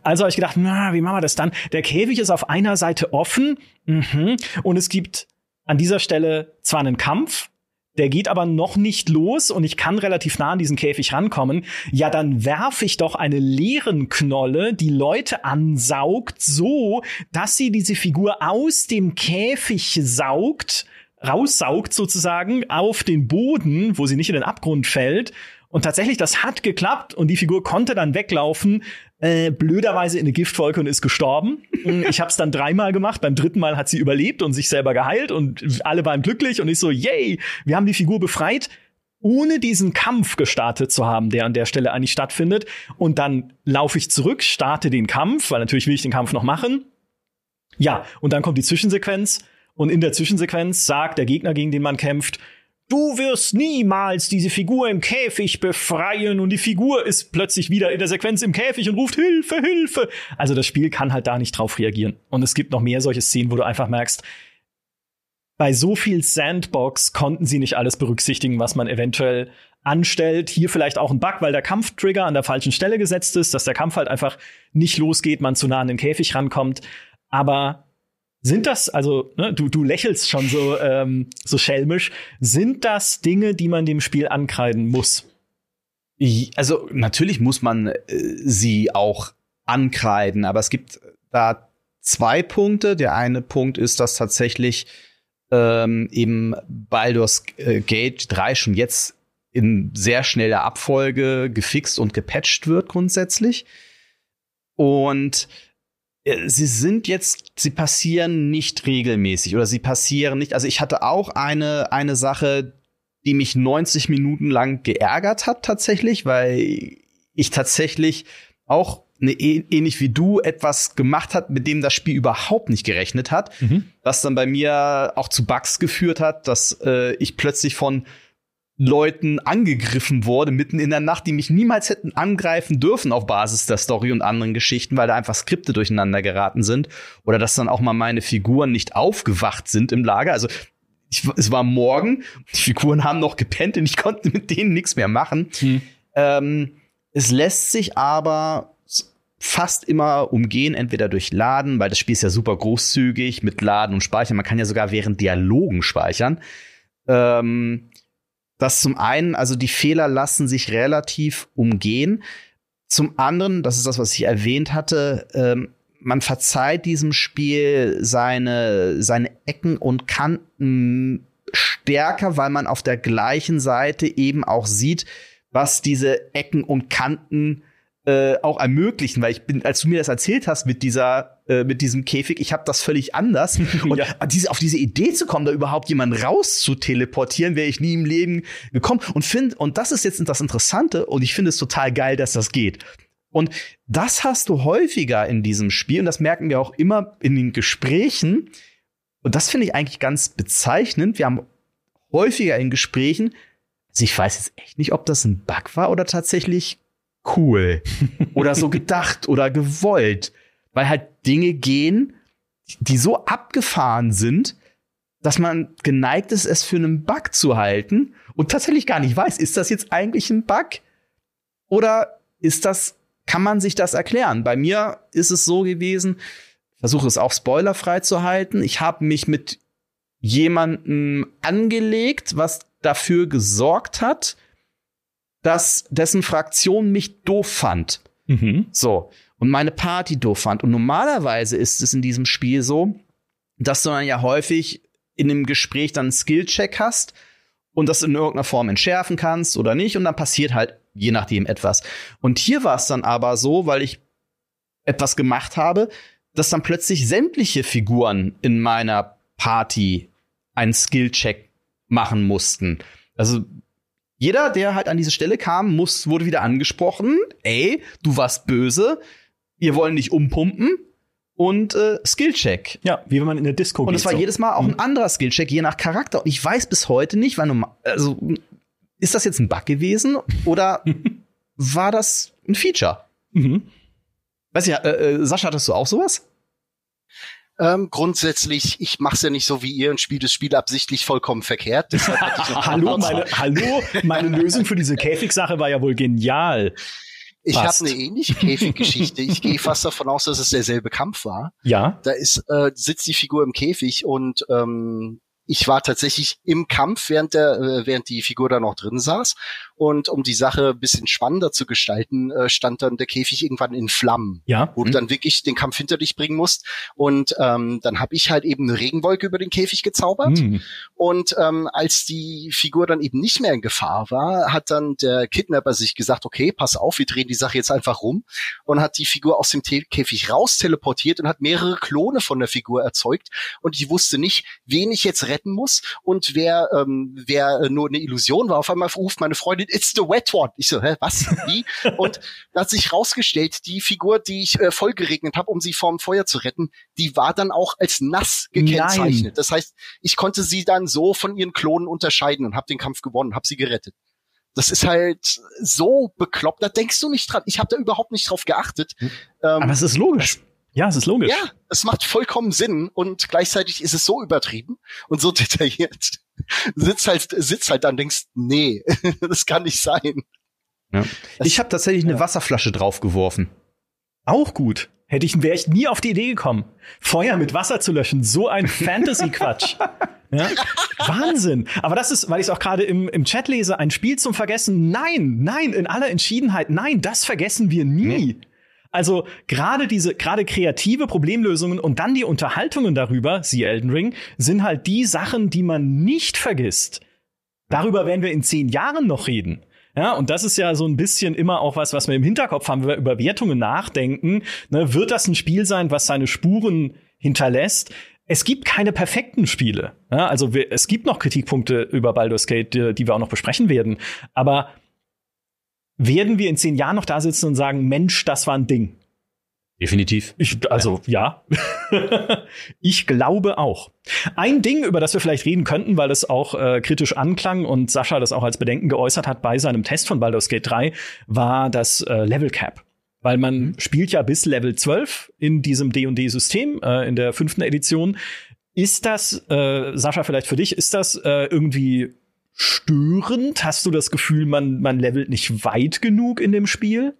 Also habe ich gedacht, na, wie machen wir das dann? Der Käfig ist auf einer Seite offen mhm, und es gibt an dieser Stelle zwar einen Kampf, der geht aber noch nicht los und ich kann relativ nah an diesen Käfig rankommen, ja, dann werfe ich doch eine leeren Knolle, die Leute ansaugt, so, dass sie diese Figur aus dem Käfig saugt, raussaugt sozusagen auf den Boden, wo sie nicht in den Abgrund fällt. Und tatsächlich, das hat geklappt und die Figur konnte dann weglaufen, äh, blöderweise in eine Giftwolke und ist gestorben. ich habe es dann dreimal gemacht. Beim dritten Mal hat sie überlebt und sich selber geheilt und alle waren glücklich und ich so, yay, wir haben die Figur befreit ohne diesen Kampf gestartet zu haben, der an der Stelle eigentlich stattfindet. Und dann laufe ich zurück, starte den Kampf, weil natürlich will ich den Kampf noch machen. Ja, und dann kommt die Zwischensequenz. Und in der Zwischensequenz sagt der Gegner, gegen den man kämpft, du wirst niemals diese Figur im Käfig befreien und die Figur ist plötzlich wieder in der Sequenz im Käfig und ruft Hilfe, Hilfe. Also das Spiel kann halt da nicht drauf reagieren. Und es gibt noch mehr solche Szenen, wo du einfach merkst, bei so viel Sandbox konnten sie nicht alles berücksichtigen, was man eventuell anstellt. Hier vielleicht auch ein Bug, weil der Kampftrigger an der falschen Stelle gesetzt ist, dass der Kampf halt einfach nicht losgeht, man zu nah an den Käfig rankommt. Aber sind das, also, ne, du, du lächelst schon so, ähm, so schelmisch, sind das Dinge, die man dem Spiel ankreiden muss? Also, natürlich muss man äh, sie auch ankreiden, aber es gibt da zwei Punkte. Der eine Punkt ist, dass tatsächlich ähm, eben Baldur's äh, Gate 3 schon jetzt in sehr schneller Abfolge gefixt und gepatcht wird grundsätzlich. Und sie sind jetzt, sie passieren nicht regelmäßig oder sie passieren nicht. Also ich hatte auch eine, eine Sache, die mich 90 Minuten lang geärgert hat tatsächlich, weil ich tatsächlich auch eine, ähnlich wie du etwas gemacht hat, mit dem das Spiel überhaupt nicht gerechnet hat, mhm. was dann bei mir auch zu Bugs geführt hat, dass äh, ich plötzlich von Leuten angegriffen wurde mitten in der Nacht, die mich niemals hätten angreifen dürfen auf Basis der Story und anderen Geschichten, weil da einfach Skripte durcheinander geraten sind oder dass dann auch mal meine Figuren nicht aufgewacht sind im Lager. Also ich, es war morgen, die Figuren haben noch gepennt und ich konnte mit denen nichts mehr machen. Hm. Ähm, es lässt sich aber fast immer umgehen, entweder durch Laden, weil das Spiel ist ja super großzügig mit Laden und Speichern. Man kann ja sogar während Dialogen speichern. Ähm, das zum einen, also die Fehler lassen sich relativ umgehen. Zum anderen, das ist das, was ich erwähnt hatte, ähm, man verzeiht diesem Spiel seine, seine Ecken und Kanten stärker, weil man auf der gleichen Seite eben auch sieht, was diese Ecken und Kanten äh, auch ermöglichen, weil ich bin, als du mir das erzählt hast mit dieser, äh, mit diesem Käfig, ich habe das völlig anders. *laughs* Und ja. diese, auf diese Idee zu kommen, da überhaupt jemanden raus zu teleportieren, wäre ich nie im Leben gekommen. Und find, und das ist jetzt das Interessante, und ich finde es total geil, dass das geht. Und das hast du häufiger in diesem Spiel, und das merken wir auch immer in den Gesprächen. Und das finde ich eigentlich ganz bezeichnend. Wir haben häufiger in Gesprächen, also ich weiß jetzt echt nicht, ob das ein Bug war oder tatsächlich cool *laughs* oder so gedacht oder gewollt, weil halt Dinge gehen, die so abgefahren sind, dass man geneigt ist, es für einen Bug zu halten und tatsächlich gar nicht weiß, ist das jetzt eigentlich ein Bug oder ist das, kann man sich das erklären? Bei mir ist es so gewesen, versuche es auch spoilerfrei zu halten. Ich habe mich mit jemandem angelegt, was dafür gesorgt hat, dass dessen Fraktion mich doof fand. Mhm. So. Und meine Party doof fand. Und normalerweise ist es in diesem Spiel so, dass du dann ja häufig in einem Gespräch dann einen Skill-Check hast und das in irgendeiner Form entschärfen kannst oder nicht. Und dann passiert halt je nachdem etwas. Und hier war es dann aber so, weil ich etwas gemacht habe, dass dann plötzlich sämtliche Figuren in meiner Party einen Skill-Check machen mussten. Also jeder, der halt an diese Stelle kam, muss, wurde wieder angesprochen. Ey, du warst böse. Wir wollen dich umpumpen. Und äh, Skillcheck. Ja, wie wenn man in der Disco geht. Und es war so. jedes Mal auch ein mhm. anderer Skillcheck, je nach Charakter. Und ich weiß bis heute nicht, wann du, also, ist das jetzt ein Bug gewesen oder *laughs* war das ein Feature? Mhm. Weiß ich, äh, äh, Sascha, hattest du auch sowas? Ähm, grundsätzlich, ich mache es ja nicht so wie ihr und spiele das Spiel absichtlich vollkommen verkehrt. *laughs* hallo, meine, hallo, meine Lösung für diese Käfigsache war ja wohl genial. Ich habe eine ähnliche Käfiggeschichte. *laughs* ich gehe fast davon aus, dass es derselbe Kampf war. Ja. Da ist äh, sitzt die Figur im Käfig und ähm, ich war tatsächlich im Kampf, während der, äh, während die Figur da noch drin saß. Und um die Sache ein bisschen spannender zu gestalten, äh, stand dann der Käfig irgendwann in Flammen, ja. wo mhm. du dann wirklich den Kampf hinter dich bringen musst. Und ähm, dann habe ich halt eben eine Regenwolke über den Käfig gezaubert. Mhm. Und ähm, als die Figur dann eben nicht mehr in Gefahr war, hat dann der Kidnapper sich gesagt, okay, pass auf, wir drehen die Sache jetzt einfach rum und hat die Figur aus dem Käfig raus teleportiert und hat mehrere Klone von der Figur erzeugt. Und ich wusste nicht, wen ich jetzt retten muss. Und wer, ähm, wer nur eine Illusion war, auf einmal ruft meine Freundin, it's the wet one. Ich so, hä, was? Wie? *laughs* und da hat sich rausgestellt, die Figur, die ich äh, voll geregnet habe, um sie vorm Feuer zu retten, die war dann auch als nass gekennzeichnet. Nein. Das heißt, ich konnte sie dann so von ihren Klonen unterscheiden und habe den Kampf gewonnen, habe sie gerettet. Das ist halt so bekloppt, da denkst du nicht dran. Ich habe da überhaupt nicht drauf geachtet. Hm. Ähm, Aber es ist logisch. Ja, es ist logisch. Ja, es macht vollkommen Sinn und gleichzeitig ist es so übertrieben und so *laughs* detailliert. Sitzt halt, sitzt halt dann denkst, nee, *laughs* das kann nicht sein. Ja. Ich habe tatsächlich eine Wasserflasche draufgeworfen. Auch gut. Hätte ich, wäre ich nie auf die Idee gekommen, Feuer mit Wasser zu löschen. So ein *laughs* Fantasy-Quatsch. Ja? Wahnsinn. Aber das ist, weil ich es auch gerade im, im Chat lese, ein Spiel zum Vergessen. Nein, nein, in aller Entschiedenheit. Nein, das vergessen wir nie. Nee. Also gerade diese, gerade kreative Problemlösungen und dann die Unterhaltungen darüber, sie Elden Ring, sind halt die Sachen, die man nicht vergisst. Darüber werden wir in zehn Jahren noch reden. Ja, und das ist ja so ein bisschen immer auch was, was wir im Hinterkopf haben, wenn wir über Wertungen nachdenken. Ne, wird das ein Spiel sein, was seine Spuren hinterlässt? Es gibt keine perfekten Spiele. Ja, also wir, es gibt noch Kritikpunkte über Baldur's Gate, die, die wir auch noch besprechen werden. Aber werden wir in zehn Jahren noch da sitzen und sagen, Mensch, das war ein Ding? Definitiv. Ich, also ja, *laughs* ich glaube auch. Ein Ding, über das wir vielleicht reden könnten, weil es auch äh, kritisch anklang und Sascha das auch als Bedenken geäußert hat bei seinem Test von Baldur's Gate 3, war das äh, Level Cap. Weil man mhm. spielt ja bis Level 12 in diesem D&D-System, äh, in der fünften Edition. Ist das, äh, Sascha, vielleicht für dich, ist das äh, irgendwie störend? Hast du das Gefühl, man, man levelt nicht weit genug in dem Spiel?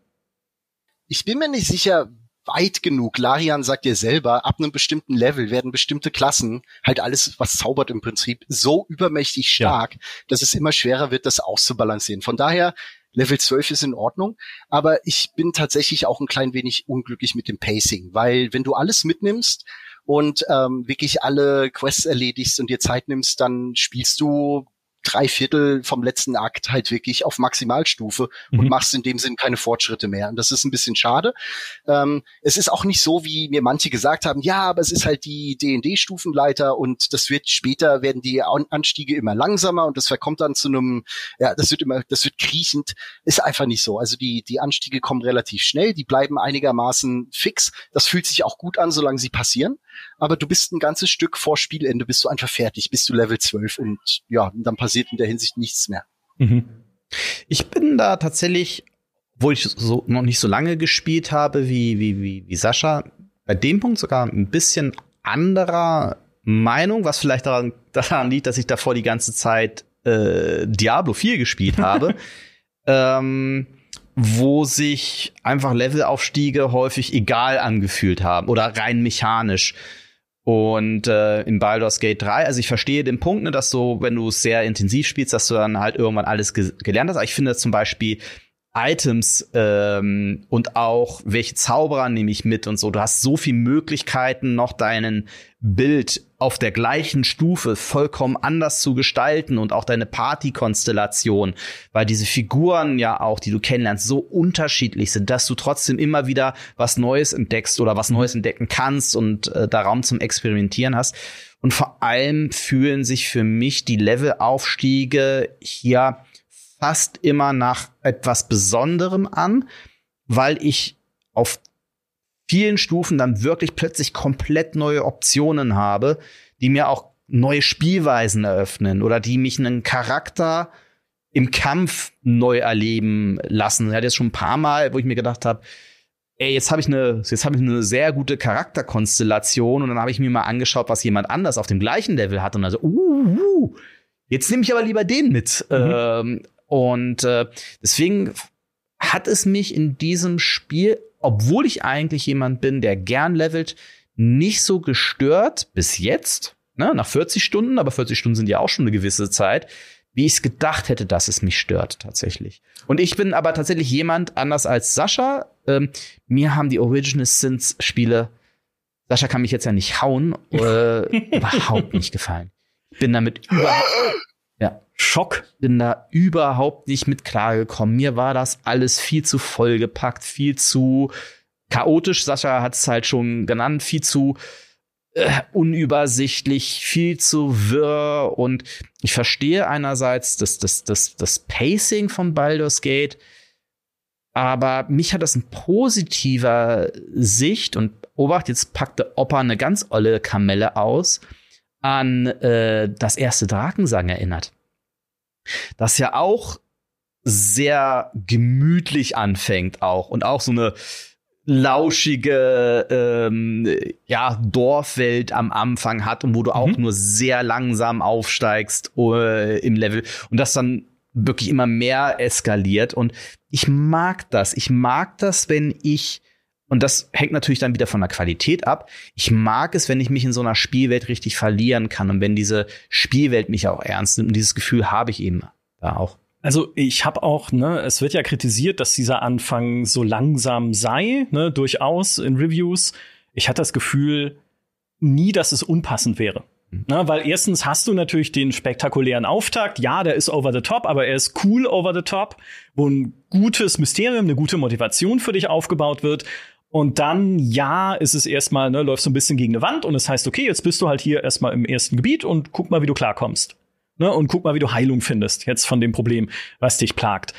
Ich bin mir nicht sicher, weit genug. Larian sagt dir selber, ab einem bestimmten Level werden bestimmte Klassen, halt alles, was zaubert im Prinzip, so übermächtig stark, ja. dass es immer schwerer wird, das auszubalancieren. Von daher, Level 12 ist in Ordnung, aber ich bin tatsächlich auch ein klein wenig unglücklich mit dem Pacing, weil wenn du alles mitnimmst und ähm, wirklich alle Quests erledigst und dir Zeit nimmst, dann spielst du drei Viertel vom letzten Akt halt wirklich auf Maximalstufe mhm. und machst in dem Sinn keine Fortschritte mehr. Und das ist ein bisschen schade. Ähm, es ist auch nicht so, wie mir manche gesagt haben, ja, aber es ist halt die D&D-Stufenleiter und das wird später werden die Anstiege immer langsamer und das verkommt dann zu einem, ja, das wird immer, das wird kriechend. Ist einfach nicht so. Also die, die Anstiege kommen relativ schnell, die bleiben einigermaßen fix. Das fühlt sich auch gut an, solange sie passieren aber du bist ein ganzes Stück vor Spielende, bist du einfach fertig, bist du Level 12 und ja, dann passiert in der Hinsicht nichts mehr. Mhm. Ich bin da tatsächlich, wo ich so noch nicht so lange gespielt habe wie, wie, wie, wie Sascha, bei dem Punkt sogar ein bisschen anderer Meinung, was vielleicht daran, *laughs* daran liegt, dass ich davor die ganze Zeit äh, Diablo 4 gespielt habe. *laughs* ähm, wo sich einfach Levelaufstiege häufig egal angefühlt haben oder rein mechanisch. Und äh, in Baldur's Gate 3, also ich verstehe den Punkt, ne, dass so, wenn du es sehr intensiv spielst, dass du dann halt irgendwann alles ge gelernt hast. Aber ich finde zum Beispiel Items ähm, und auch welche Zauberer nehme ich mit und so. Du hast so viele Möglichkeiten, noch deinen Bild auf der gleichen Stufe vollkommen anders zu gestalten und auch deine Partykonstellation, weil diese Figuren ja auch, die du kennenlernst, so unterschiedlich sind, dass du trotzdem immer wieder was Neues entdeckst oder was Neues entdecken kannst und äh, da Raum zum Experimentieren hast. Und vor allem fühlen sich für mich die Levelaufstiege hier fast immer nach etwas Besonderem an, weil ich auf vielen Stufen dann wirklich plötzlich komplett neue Optionen habe, die mir auch neue Spielweisen eröffnen oder die mich einen Charakter im Kampf neu erleben lassen. Ich hatte jetzt schon ein paar Mal, wo ich mir gedacht habe, ey, jetzt habe ich eine, jetzt habe ich eine sehr gute Charakterkonstellation und dann habe ich mir mal angeschaut, was jemand anders auf dem gleichen Level hat und also, uh, uh jetzt nehme ich aber lieber den mit. Mhm. Ähm, und äh, deswegen hat es mich in diesem Spiel, obwohl ich eigentlich jemand bin, der gern levelt, nicht so gestört bis jetzt, ne, nach 40 Stunden, aber 40 Stunden sind ja auch schon eine gewisse Zeit, wie ich es gedacht hätte, dass es mich stört tatsächlich. Und ich bin aber tatsächlich jemand anders als Sascha. Ähm, mir haben die Original Sins Spiele, Sascha kann mich jetzt ja nicht hauen, äh, *laughs* überhaupt nicht gefallen. Bin damit überhaupt. Schock. Bin da überhaupt nicht mit klargekommen. Mir war das alles viel zu vollgepackt, viel zu chaotisch. Sascha hat es halt schon genannt, viel zu äh, unübersichtlich, viel zu wirr und ich verstehe einerseits das, das, das, das Pacing von Baldur's Gate, aber mich hat das in positiver Sicht und Obacht, jetzt packte Opa eine ganz olle Kamelle aus, an äh, das erste Drakensang erinnert. Das ja auch sehr gemütlich anfängt auch und auch so eine lauschige ähm, ja, Dorfwelt am Anfang hat und wo du mhm. auch nur sehr langsam aufsteigst äh, im Level und das dann wirklich immer mehr eskaliert und ich mag das. Ich mag das, wenn ich und das hängt natürlich dann wieder von der Qualität ab. Ich mag es, wenn ich mich in so einer Spielwelt richtig verlieren kann und wenn diese Spielwelt mich auch ernst nimmt. Und dieses Gefühl habe ich eben da auch. Also ich habe auch, ne, es wird ja kritisiert, dass dieser Anfang so langsam sei, ne, durchaus in Reviews. Ich hatte das Gefühl nie, dass es unpassend wäre. Mhm. Na, weil erstens hast du natürlich den spektakulären Auftakt. Ja, der ist over the top, aber er ist cool over the top, wo ein gutes Mysterium, eine gute Motivation für dich aufgebaut wird. Und dann, ja, ist es erstmal, ne, läufst so ein bisschen gegen eine Wand und es heißt, okay, jetzt bist du halt hier erstmal im ersten Gebiet und guck mal, wie du klarkommst. Ne, und guck mal, wie du Heilung findest, jetzt von dem Problem, was dich plagt.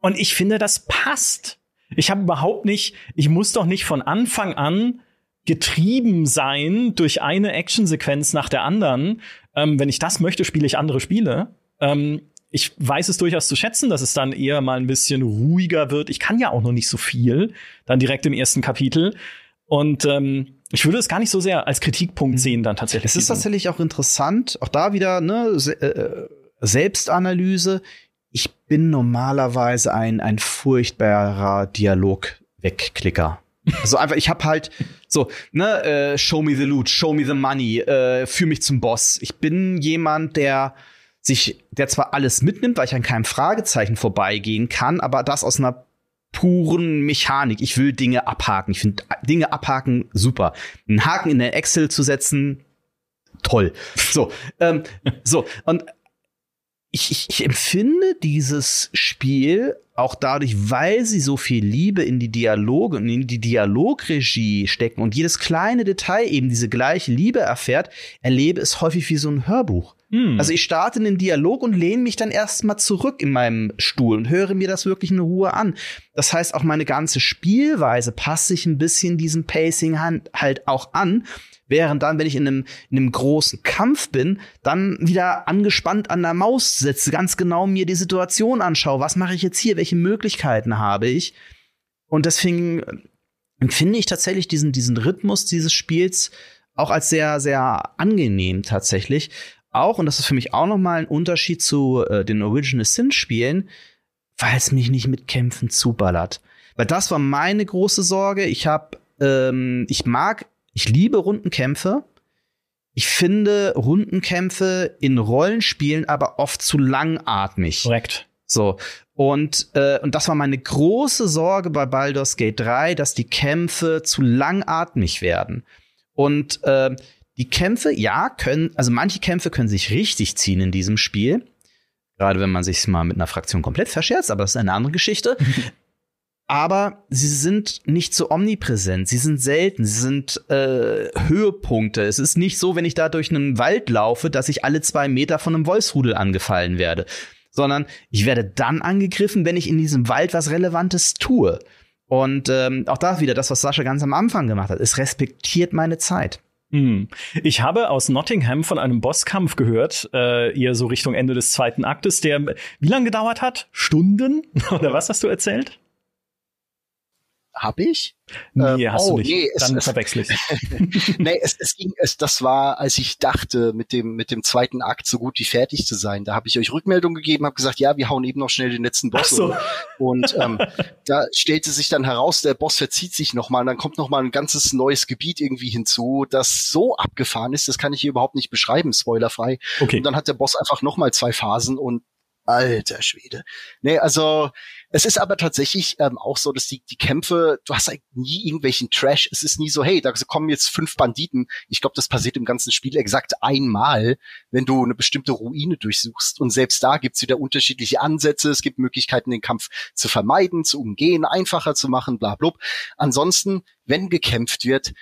Und ich finde, das passt. Ich habe überhaupt nicht, ich muss doch nicht von Anfang an getrieben sein durch eine Actionsequenz nach der anderen. Ähm, wenn ich das möchte, spiele ich andere Spiele. Ähm, ich weiß es durchaus zu schätzen, dass es dann eher mal ein bisschen ruhiger wird. Ich kann ja auch noch nicht so viel, dann direkt im ersten Kapitel. Und ähm, ich würde es gar nicht so sehr als Kritikpunkt mhm. sehen, dann tatsächlich. Es ist tatsächlich auch interessant, auch da wieder ne, Se äh, Selbstanalyse. Ich bin normalerweise ein, ein furchtbarer Dialog-Wegklicker. Also einfach, ich hab halt so, ne, äh, show me the loot, show me the money, äh, führ mich zum Boss. Ich bin jemand, der sich, der zwar alles mitnimmt, weil ich an keinem Fragezeichen vorbeigehen kann, aber das aus einer puren Mechanik. Ich will Dinge abhaken. Ich finde Dinge abhaken super. Einen Haken in der Excel zu setzen, toll. So, ähm, *laughs* so und ich, ich, ich empfinde dieses Spiel auch dadurch, weil sie so viel Liebe in die Dialoge und in die Dialogregie stecken und jedes kleine Detail eben diese gleiche Liebe erfährt, erlebe es häufig wie so ein Hörbuch. Hm. Also ich starte einen Dialog und lehne mich dann erstmal zurück in meinem Stuhl und höre mir das wirklich in Ruhe an. Das heißt, auch meine ganze Spielweise passt sich ein bisschen diesem Pacing halt auch an. Während dann, wenn ich in einem, in einem großen Kampf bin, dann wieder angespannt an der Maus sitze, ganz genau mir die Situation anschaue. Was mache ich jetzt hier? Welche Möglichkeiten habe ich? Und deswegen empfinde ich tatsächlich diesen, diesen Rhythmus dieses Spiels auch als sehr, sehr angenehm tatsächlich. Auch, und das ist für mich auch nochmal ein Unterschied zu äh, den Original Sin Spielen, weil es mich nicht mit Kämpfen zuballert. Weil das war meine große Sorge. Ich habe, ähm, ich mag ich liebe Rundenkämpfe. Ich finde Rundenkämpfe in Rollenspielen aber oft zu langatmig. Korrekt. So. Und, äh, und das war meine große Sorge bei Baldur's Gate 3, dass die Kämpfe zu langatmig werden. Und äh, die Kämpfe, ja, können, also manche Kämpfe können sich richtig ziehen in diesem Spiel. Gerade wenn man sich mal mit einer Fraktion komplett verscherzt, aber das ist eine andere Geschichte. *laughs* aber sie sind nicht so omnipräsent, sie sind selten, sie sind äh, Höhepunkte. Es ist nicht so, wenn ich da durch einen Wald laufe, dass ich alle zwei Meter von einem Wolfsrudel angefallen werde, sondern ich werde dann angegriffen, wenn ich in diesem Wald was Relevantes tue. Und ähm, auch da wieder das, was Sascha ganz am Anfang gemacht hat. Es respektiert meine Zeit. Hm. Ich habe aus Nottingham von einem Bosskampf gehört, äh, eher so Richtung Ende des zweiten Aktes, der wie lange gedauert hat? Stunden? *laughs* Oder was hast du erzählt? Hab ich? Nee, ähm, hast oh, du nicht. Nee, Dann es, verwechsel ich. *laughs* nee, es, es ging, es, das war, als ich dachte, mit dem, mit dem zweiten Akt so gut wie fertig zu sein. Da habe ich euch Rückmeldung gegeben, habe gesagt, ja, wir hauen eben noch schnell den letzten Boss. So. Und ähm, *laughs* da stellte sich dann heraus, der Boss verzieht sich nochmal, und dann kommt nochmal ein ganzes neues Gebiet irgendwie hinzu, das so abgefahren ist, das kann ich hier überhaupt nicht beschreiben, spoilerfrei. Okay. Und dann hat der Boss einfach nochmal zwei Phasen und Alter Schwede. Nee, also es ist aber tatsächlich ähm, auch so, dass die, die Kämpfe, du hast halt nie irgendwelchen Trash. Es ist nie so, hey, da kommen jetzt fünf Banditen. Ich glaube, das passiert im ganzen Spiel exakt einmal, wenn du eine bestimmte Ruine durchsuchst. Und selbst da gibt's wieder unterschiedliche Ansätze. Es gibt Möglichkeiten, den Kampf zu vermeiden, zu umgehen, einfacher zu machen, bla, bla. Ansonsten, wenn gekämpft wird,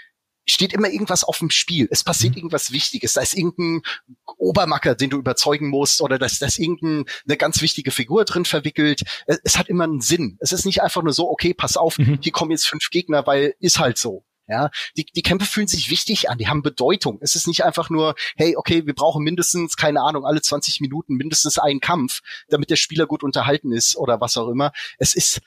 steht immer irgendwas auf dem Spiel. Es passiert mhm. irgendwas Wichtiges. Da ist irgendein Obermacker, den du überzeugen musst, oder da ist, da ist irgendeine ganz wichtige Figur drin verwickelt. Es, es, hat immer einen Sinn. Es ist nicht einfach nur so, okay, pass auf, mhm. hier kommen jetzt fünf Gegner, weil ist halt so. Ja, die, die Kämpfe fühlen sich wichtig an, die haben Bedeutung. Es ist nicht einfach nur, hey, okay, wir brauchen mindestens, keine Ahnung, alle 20 Minuten mindestens einen Kampf, damit der Spieler gut unterhalten ist oder was auch immer. Es ist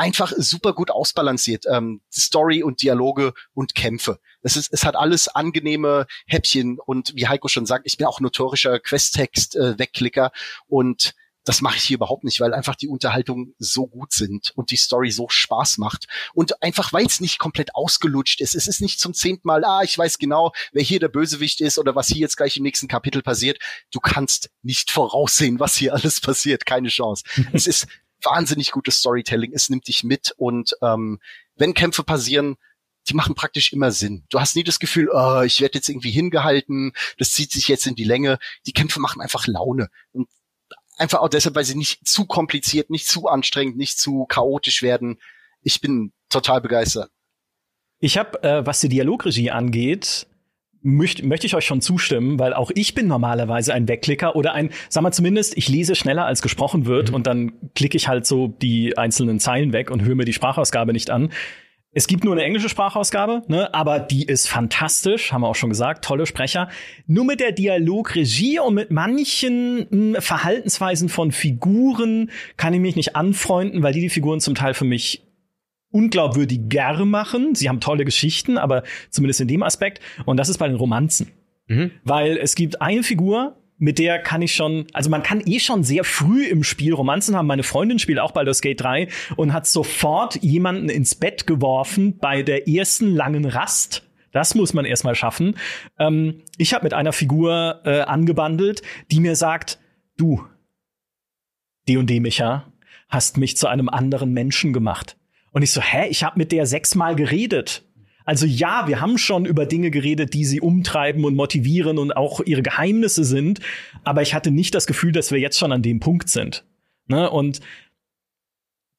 einfach super gut ausbalanciert. Ähm, Story und Dialoge und Kämpfe. Es, ist, es hat alles angenehme Häppchen und wie Heiko schon sagt, ich bin auch notorischer Questtext-Wegklicker äh, und das mache ich hier überhaupt nicht, weil einfach die Unterhaltung so gut sind und die Story so Spaß macht. Und einfach, weil es nicht komplett ausgelutscht ist. Es ist nicht zum zehnten Mal, ah, ich weiß genau, wer hier der Bösewicht ist oder was hier jetzt gleich im nächsten Kapitel passiert. Du kannst nicht voraussehen, was hier alles passiert. Keine Chance. *laughs* es ist wahnsinnig gutes Storytelling. Es nimmt dich mit und ähm, wenn Kämpfe passieren, die machen praktisch immer Sinn. Du hast nie das Gefühl, oh, ich werde jetzt irgendwie hingehalten, das zieht sich jetzt in die Länge. Die Kämpfe machen einfach Laune. Und einfach auch deshalb, weil sie nicht zu kompliziert, nicht zu anstrengend, nicht zu chaotisch werden. Ich bin total begeistert. Ich habe, äh, was die Dialogregie angeht, möchte möchte ich euch schon zustimmen, weil auch ich bin normalerweise ein Wegklicker oder ein, sag mal zumindest, ich lese schneller als gesprochen wird mhm. und dann klicke ich halt so die einzelnen Zeilen weg und höre mir die Sprachausgabe nicht an. Es gibt nur eine englische Sprachausgabe, ne, aber die ist fantastisch, haben wir auch schon gesagt, tolle Sprecher. Nur mit der Dialogregie und mit manchen mh, hm, Verhaltensweisen von Figuren kann ich mich nicht anfreunden, weil die die Figuren zum Teil für mich unglaubwürdiger machen. Sie haben tolle Geschichten, aber zumindest in dem Aspekt. Und das ist bei den Romanzen. Mhm. Weil es gibt eine Figur, mit der kann ich schon, also man kann eh schon sehr früh im Spiel Romanzen haben. Meine Freundin spielt auch Baldur's Gate 3 und hat sofort jemanden ins Bett geworfen bei der ersten langen Rast. Das muss man erstmal schaffen. Ähm, ich habe mit einer Figur äh, angebandelt, die mir sagt, du, D&D Micha, hast mich zu einem anderen Menschen gemacht. Und ich so, hä, ich habe mit der sechsmal geredet. Also ja, wir haben schon über Dinge geredet, die sie umtreiben und motivieren und auch ihre Geheimnisse sind, aber ich hatte nicht das Gefühl, dass wir jetzt schon an dem Punkt sind. Ne? Und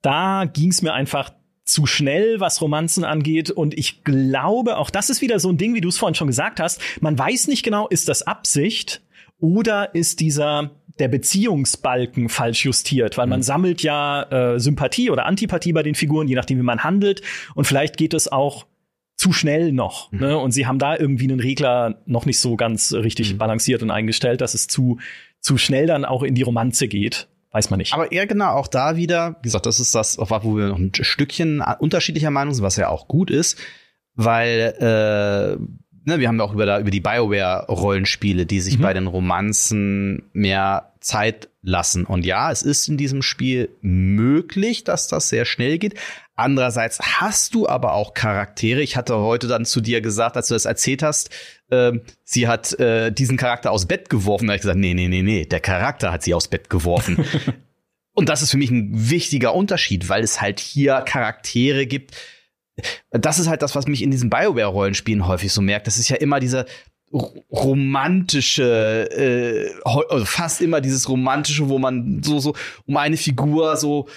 da ging es mir einfach zu schnell, was Romanzen angeht. Und ich glaube, auch das ist wieder so ein Ding, wie du es vorhin schon gesagt hast. Man weiß nicht genau, ist das Absicht oder ist dieser der Beziehungsbalken falsch justiert, weil man mhm. sammelt ja äh, Sympathie oder Antipathie bei den Figuren, je nachdem, wie man handelt. Und vielleicht geht es auch zu schnell noch. Mhm. Ne? Und sie haben da irgendwie einen Regler noch nicht so ganz richtig mhm. balanciert und eingestellt, dass es zu, zu schnell dann auch in die Romanze geht. Weiß man nicht. Aber eher genau, auch da wieder, wie gesagt, das ist das, wo wir noch ein Stückchen unterschiedlicher Meinung sind, was ja auch gut ist, weil äh, ne, wir haben ja auch über, da, über die Bioware-Rollenspiele, die sich mhm. bei den Romanzen mehr Zeit lassen. Und ja, es ist in diesem Spiel möglich, dass das sehr schnell geht. Andererseits hast du aber auch Charaktere. Ich hatte heute dann zu dir gesagt, als du das erzählt hast, äh, sie hat äh, diesen Charakter aus Bett geworfen. Da habe ich gesagt, nee, nee, nee, nee, der Charakter hat sie aus Bett geworfen. *laughs* Und das ist für mich ein wichtiger Unterschied, weil es halt hier Charaktere gibt, das ist halt das, was mich in diesen Bioware-Rollenspielen häufig so merkt. Das ist ja immer diese romantische, äh, also fast immer dieses romantische, wo man so so um eine Figur so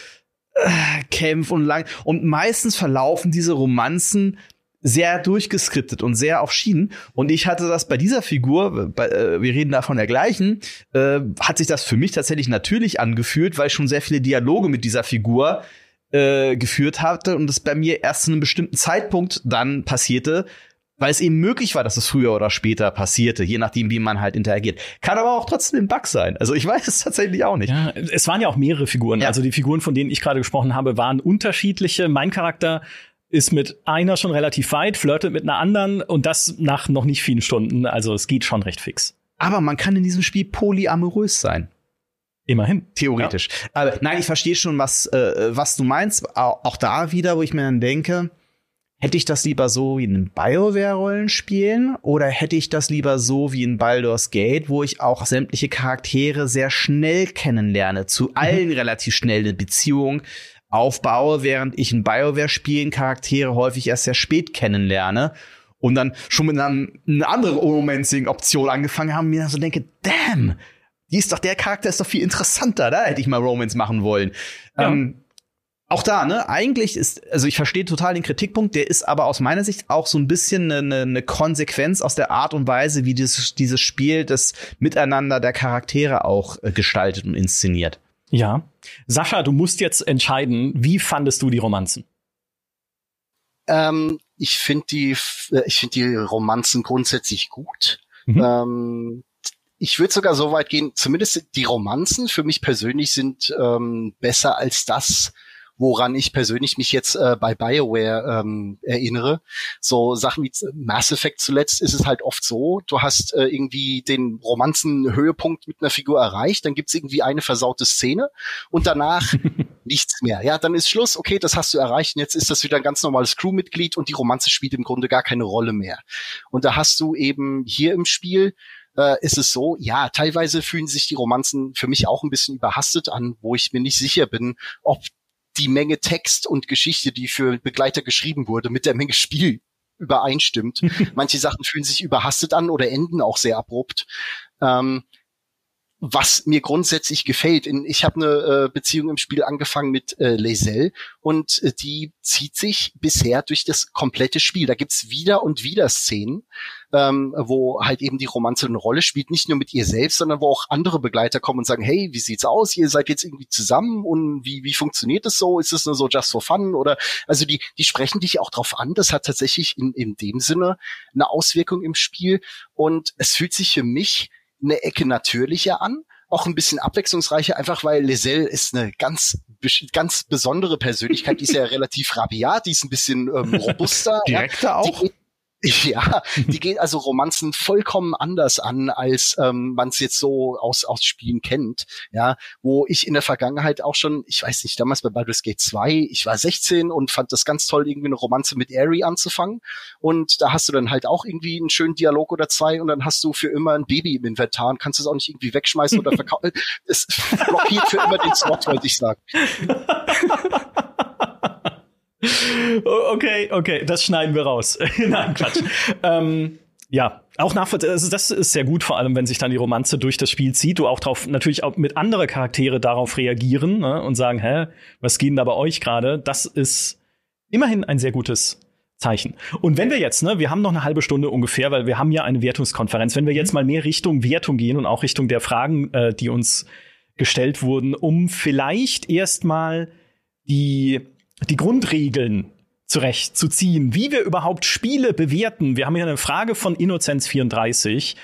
äh, kämpft und lang und meistens verlaufen diese Romanzen sehr durchgeskriptet und sehr auf Schienen. Und ich hatte das bei dieser Figur, bei, äh, wir reden da von der gleichen, äh, hat sich das für mich tatsächlich natürlich angefühlt, weil ich schon sehr viele Dialoge mit dieser Figur äh, geführt hatte und es bei mir erst zu einem bestimmten Zeitpunkt dann passierte, weil es eben möglich war, dass es früher oder später passierte, je nachdem, wie man halt interagiert. Kann aber auch trotzdem ein Bug sein. Also ich *laughs* weiß es tatsächlich auch nicht. Ja, es waren ja auch mehrere Figuren. Ja. Also die Figuren, von denen ich gerade gesprochen habe, waren unterschiedliche. Mein Charakter ist mit einer schon relativ weit, flirtet mit einer anderen und das nach noch nicht vielen Stunden. Also es geht schon recht fix. Aber man kann in diesem Spiel polyamorös sein. Immerhin. Theoretisch. Ja. Aber nein, ich verstehe schon, was, äh, was du meinst. Auch da wieder, wo ich mir dann denke, hätte ich das lieber so wie in BioWare-Rollenspielen oder hätte ich das lieber so wie in Baldur's Gate, wo ich auch sämtliche Charaktere sehr schnell kennenlerne, zu mhm. allen mhm. relativ schnell eine Beziehung aufbaue, während ich in BioWare-Spielen Charaktere häufig erst sehr spät kennenlerne und dann schon mit einer, einer anderen Romancing-Option angefangen haben, mir so denke, damn, die ist doch, der Charakter ist doch viel interessanter, da hätte ich mal Romance machen wollen. Ja. Ähm, auch da, ne, eigentlich ist, also ich verstehe total den Kritikpunkt, der ist aber aus meiner Sicht auch so ein bisschen eine, eine Konsequenz aus der Art und Weise, wie dieses, dieses Spiel das Miteinander der Charaktere auch äh, gestaltet und inszeniert. Ja. Sascha, du musst jetzt entscheiden, wie fandest du die Romanzen? Ähm, ich finde die, äh, ich finde die Romanzen grundsätzlich gut. Mhm. Ähm, ich würde sogar so weit gehen, zumindest die Romanzen für mich persönlich sind ähm, besser als das, woran ich persönlich mich jetzt äh, bei BioWare ähm, erinnere. So Sachen wie Mass Effect zuletzt ist es halt oft so, du hast äh, irgendwie den Romanzen-Höhepunkt mit einer Figur erreicht, dann gibt's irgendwie eine versaute Szene und danach *laughs* nichts mehr. Ja, dann ist Schluss, okay, das hast du erreicht und jetzt ist das wieder ein ganz normales Crewmitglied und die Romanze spielt im Grunde gar keine Rolle mehr. Und da hast du eben hier im Spiel äh, ist es so, ja, teilweise fühlen sich die Romanzen für mich auch ein bisschen überhastet an, wo ich mir nicht sicher bin, ob die Menge Text und Geschichte, die für Begleiter geschrieben wurde, mit der Menge Spiel übereinstimmt. *laughs* Manche Sachen fühlen sich überhastet an oder enden auch sehr abrupt. Ähm, was mir grundsätzlich gefällt. Ich habe eine äh, Beziehung im Spiel angefangen mit äh, Lae'zel und äh, die zieht sich bisher durch das komplette Spiel. Da gibt's wieder und wieder Szenen, ähm, wo halt eben die Romanze eine Rolle spielt, nicht nur mit ihr selbst, sondern wo auch andere Begleiter kommen und sagen, hey, wie sieht's aus? Ihr seid jetzt irgendwie zusammen und wie, wie funktioniert das so? Ist es nur so just for fun? Oder also die, die sprechen dich auch drauf an. Das hat tatsächlich in, in dem Sinne eine Auswirkung im Spiel. Und es fühlt sich für mich eine Ecke natürlicher an, auch ein bisschen abwechslungsreicher, einfach weil Lizelle ist eine ganz ganz besondere Persönlichkeit, die ist ja *laughs* relativ rabiat, die ist ein bisschen ähm, robuster. Direkter ja. auch? Die, *laughs* Ja, die gehen also Romanzen vollkommen anders an, als ähm, man es jetzt so aus, aus Spielen kennt. Ja, wo ich in der Vergangenheit auch schon, ich weiß nicht, damals bei Baldur's Gate 2, ich war 16 und fand das ganz toll, irgendwie eine Romanze mit Aerie anzufangen. Und da hast du dann halt auch irgendwie einen schönen Dialog oder zwei und dann hast du für immer ein Baby im Inventar und kannst es auch nicht irgendwie wegschmeißen oder verkaufen. *laughs* es blockiert für immer den Slot, wollte ich sagen. *laughs* Okay, okay, das schneiden wir raus. *laughs* Nein, Quatsch. ähm, ja, auch nachvollziehbar. Also das ist sehr gut, vor allem wenn sich dann die Romanze durch das Spiel zieht. Du auch drauf natürlich auch mit andere Charaktere darauf reagieren ne, und sagen, hä, was geht denn da bei euch gerade? Das ist immerhin ein sehr gutes Zeichen. Und wenn wir jetzt, ne, wir haben noch eine halbe Stunde ungefähr, weil wir haben ja eine Wertungskonferenz. Wenn wir jetzt mal mehr Richtung Wertung gehen und auch Richtung der Fragen, äh, die uns gestellt wurden, um vielleicht erstmal die die Grundregeln zurechtzuziehen, wie wir überhaupt Spiele bewerten. Wir haben hier eine Frage von Innozenz34,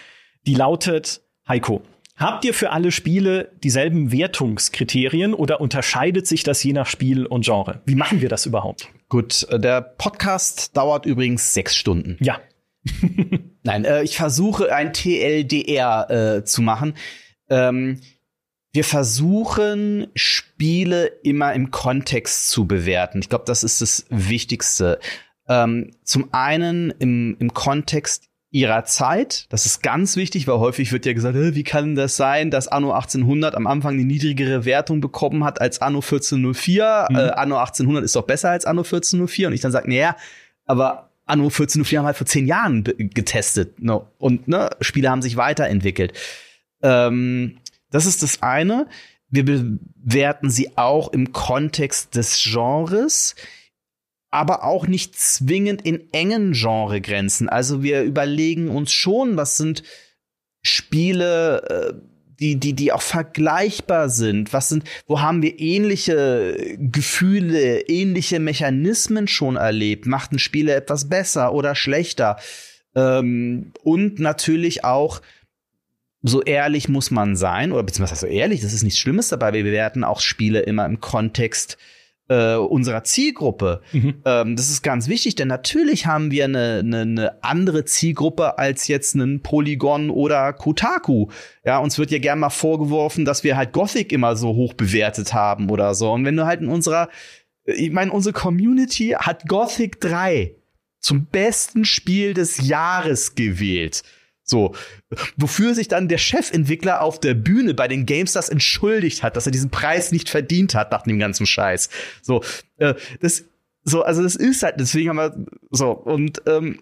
die lautet, Heiko, habt ihr für alle Spiele dieselben Wertungskriterien oder unterscheidet sich das je nach Spiel und Genre? Wie machen wir das überhaupt? Gut, äh, der Podcast dauert übrigens sechs Stunden. Ja. *laughs* Nein, äh, ich versuche ein TLDR äh, zu machen. Ähm, wir versuchen, Spiele immer im Kontext zu bewerten. Ich glaube, das ist das Wichtigste. Ähm, zum einen im, im Kontext ihrer Zeit. Das ist ganz wichtig, weil häufig wird ja gesagt, wie kann das sein, dass Anno 1800 am Anfang eine niedrigere Wertung bekommen hat als Anno 1404. Mhm. Äh, Anno 1800 ist doch besser als Anno 1404. Und ich dann sage, naja, aber Anno 1404 haben wir halt vor zehn Jahren getestet. No. Und ne, Spiele haben sich weiterentwickelt. Ähm, das ist das eine. Wir bewerten sie auch im Kontext des Genres, aber auch nicht zwingend in engen Genregrenzen. Also wir überlegen uns schon, was sind Spiele, äh, die, die, die auch vergleichbar sind? Was sind, wo haben wir ähnliche Gefühle, ähnliche Mechanismen schon erlebt? Machten Spiele etwas besser oder schlechter? Ähm, und natürlich auch, so ehrlich muss man sein, oder beziehungsweise so ehrlich, das ist nichts Schlimmes dabei. Wir bewerten auch Spiele immer im Kontext äh, unserer Zielgruppe. Mhm. Ähm, das ist ganz wichtig, denn natürlich haben wir eine, eine, eine andere Zielgruppe als jetzt einen Polygon oder Kotaku. Ja, uns wird ja gern mal vorgeworfen, dass wir halt Gothic immer so hoch bewertet haben oder so. Und wenn du halt in unserer, ich meine, unsere Community hat Gothic 3 zum besten Spiel des Jahres gewählt. So, wofür sich dann der Chefentwickler auf der Bühne bei den GameStars entschuldigt hat, dass er diesen Preis nicht verdient hat nach dem ganzen Scheiß. So, äh, das, so, also das ist halt, deswegen haben wir so und ähm,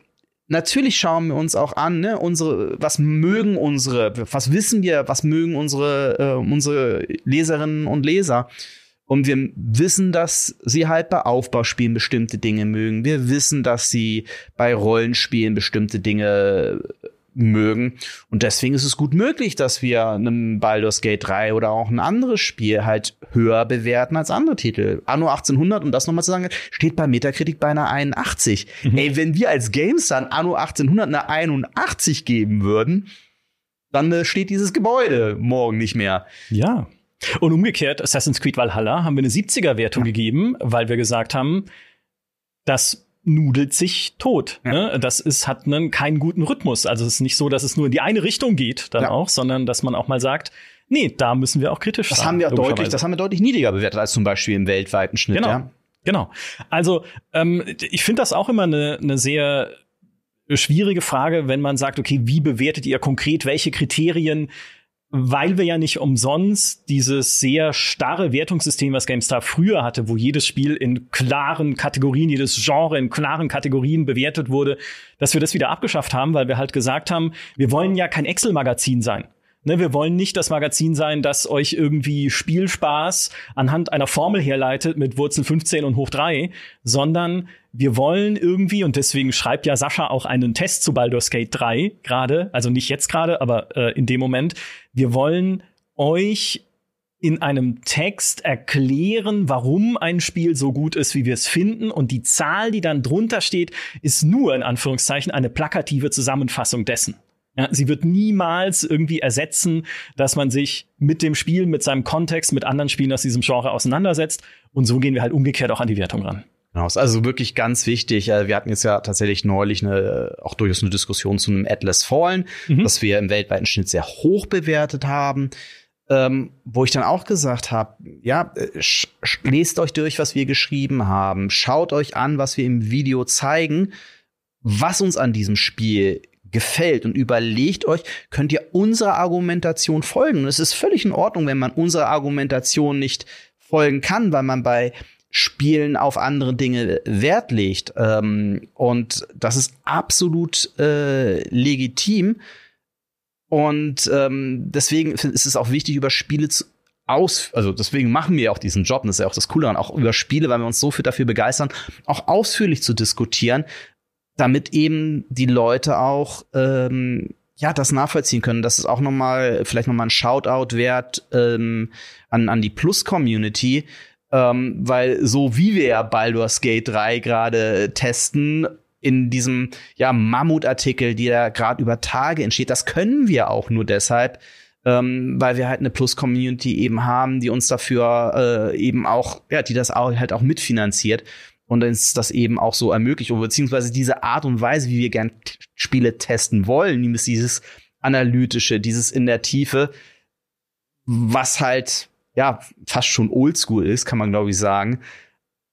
natürlich schauen wir uns auch an, ne, unsere, was mögen unsere, was wissen wir, was mögen unsere, äh, unsere Leserinnen und Leser. Und wir wissen, dass sie halt bei Aufbauspielen bestimmte Dinge mögen. Wir wissen, dass sie bei Rollenspielen bestimmte Dinge mögen. Und deswegen ist es gut möglich, dass wir einem Baldur's Gate 3 oder auch ein anderes Spiel halt höher bewerten als andere Titel. Anno 1800, um das nochmal zu sagen, steht bei Metacritic bei einer 81. Mhm. Ey, wenn wir als GameStar Anno 1800 eine 81 geben würden, dann äh, steht dieses Gebäude morgen nicht mehr. Ja. Und umgekehrt, Assassin's Creed Valhalla haben wir eine 70er-Wertung ja. gegeben, weil wir gesagt haben, das nudelt sich tot. Ja. Ne? Das ist, hat einen, keinen guten Rhythmus. Also es ist nicht so, dass es nur in die eine Richtung geht dann ja. auch, sondern dass man auch mal sagt, nee, da müssen wir auch kritisch das sein. Haben wir deutlich, das haben wir deutlich niedriger bewertet als zum Beispiel im weltweiten Schnitt. Genau. Ja? Genau. Also ähm, ich finde das auch immer eine, eine sehr schwierige Frage, wenn man sagt, okay, wie bewertet ihr konkret, welche Kriterien weil wir ja nicht umsonst dieses sehr starre Wertungssystem, was GameStar früher hatte, wo jedes Spiel in klaren Kategorien, jedes Genre in klaren Kategorien bewertet wurde, dass wir das wieder abgeschafft haben, weil wir halt gesagt haben, wir wollen ja kein Excel-Magazin sein. Ne, wir wollen nicht das Magazin sein, das euch irgendwie Spielspaß anhand einer Formel herleitet mit Wurzel 15 und hoch 3, sondern wir wollen irgendwie, und deswegen schreibt ja Sascha auch einen Test zu Baldur's Gate 3 gerade, also nicht jetzt gerade, aber äh, in dem Moment, wir wollen euch in einem Text erklären, warum ein Spiel so gut ist, wie wir es finden. Und die Zahl, die dann drunter steht, ist nur in Anführungszeichen eine plakative Zusammenfassung dessen. Ja, sie wird niemals irgendwie ersetzen, dass man sich mit dem Spiel, mit seinem Kontext, mit anderen Spielen aus diesem Genre auseinandersetzt. Und so gehen wir halt umgekehrt auch an die Wertung ran. Genau, ist also wirklich ganz wichtig. Äh, wir hatten jetzt ja tatsächlich neulich eine, auch durchaus eine Diskussion zu einem Atlas Fallen, mhm. das wir im weltweiten Schnitt sehr hoch bewertet haben. Ähm, wo ich dann auch gesagt habe, ja, äh, lest euch durch, was wir geschrieben haben, schaut euch an, was wir im Video zeigen, was uns an diesem Spiel gefällt und überlegt euch, könnt ihr unserer Argumentation folgen. Und es ist völlig in Ordnung, wenn man unserer Argumentation nicht folgen kann, weil man bei Spielen auf andere Dinge Wert legt. Ähm, und das ist absolut äh, legitim. Und ähm, deswegen ist es auch wichtig, über Spiele zu aus, also deswegen machen wir auch diesen Job, und das ist ja auch das Coole daran, auch über Spiele, weil wir uns so viel dafür begeistern, auch ausführlich zu diskutieren, damit eben die Leute auch ähm, ja das nachvollziehen können. Das ist auch noch mal vielleicht noch mal ein Shoutout wert ähm, an an die Plus Community, ähm, weil so wie wir ja Baldur's Gate 3 gerade testen in diesem ja Mammutartikel, die da gerade über Tage entsteht, das können wir auch nur deshalb, ähm, weil wir halt eine Plus-Community eben haben, die uns dafür äh, eben auch, ja, die das auch, halt auch mitfinanziert und uns das eben auch so ermöglicht, oder beziehungsweise diese Art und Weise, wie wir gern Spiele testen wollen, nämlich dieses analytische, dieses in der Tiefe, was halt ja fast schon oldschool ist, kann man glaube ich sagen.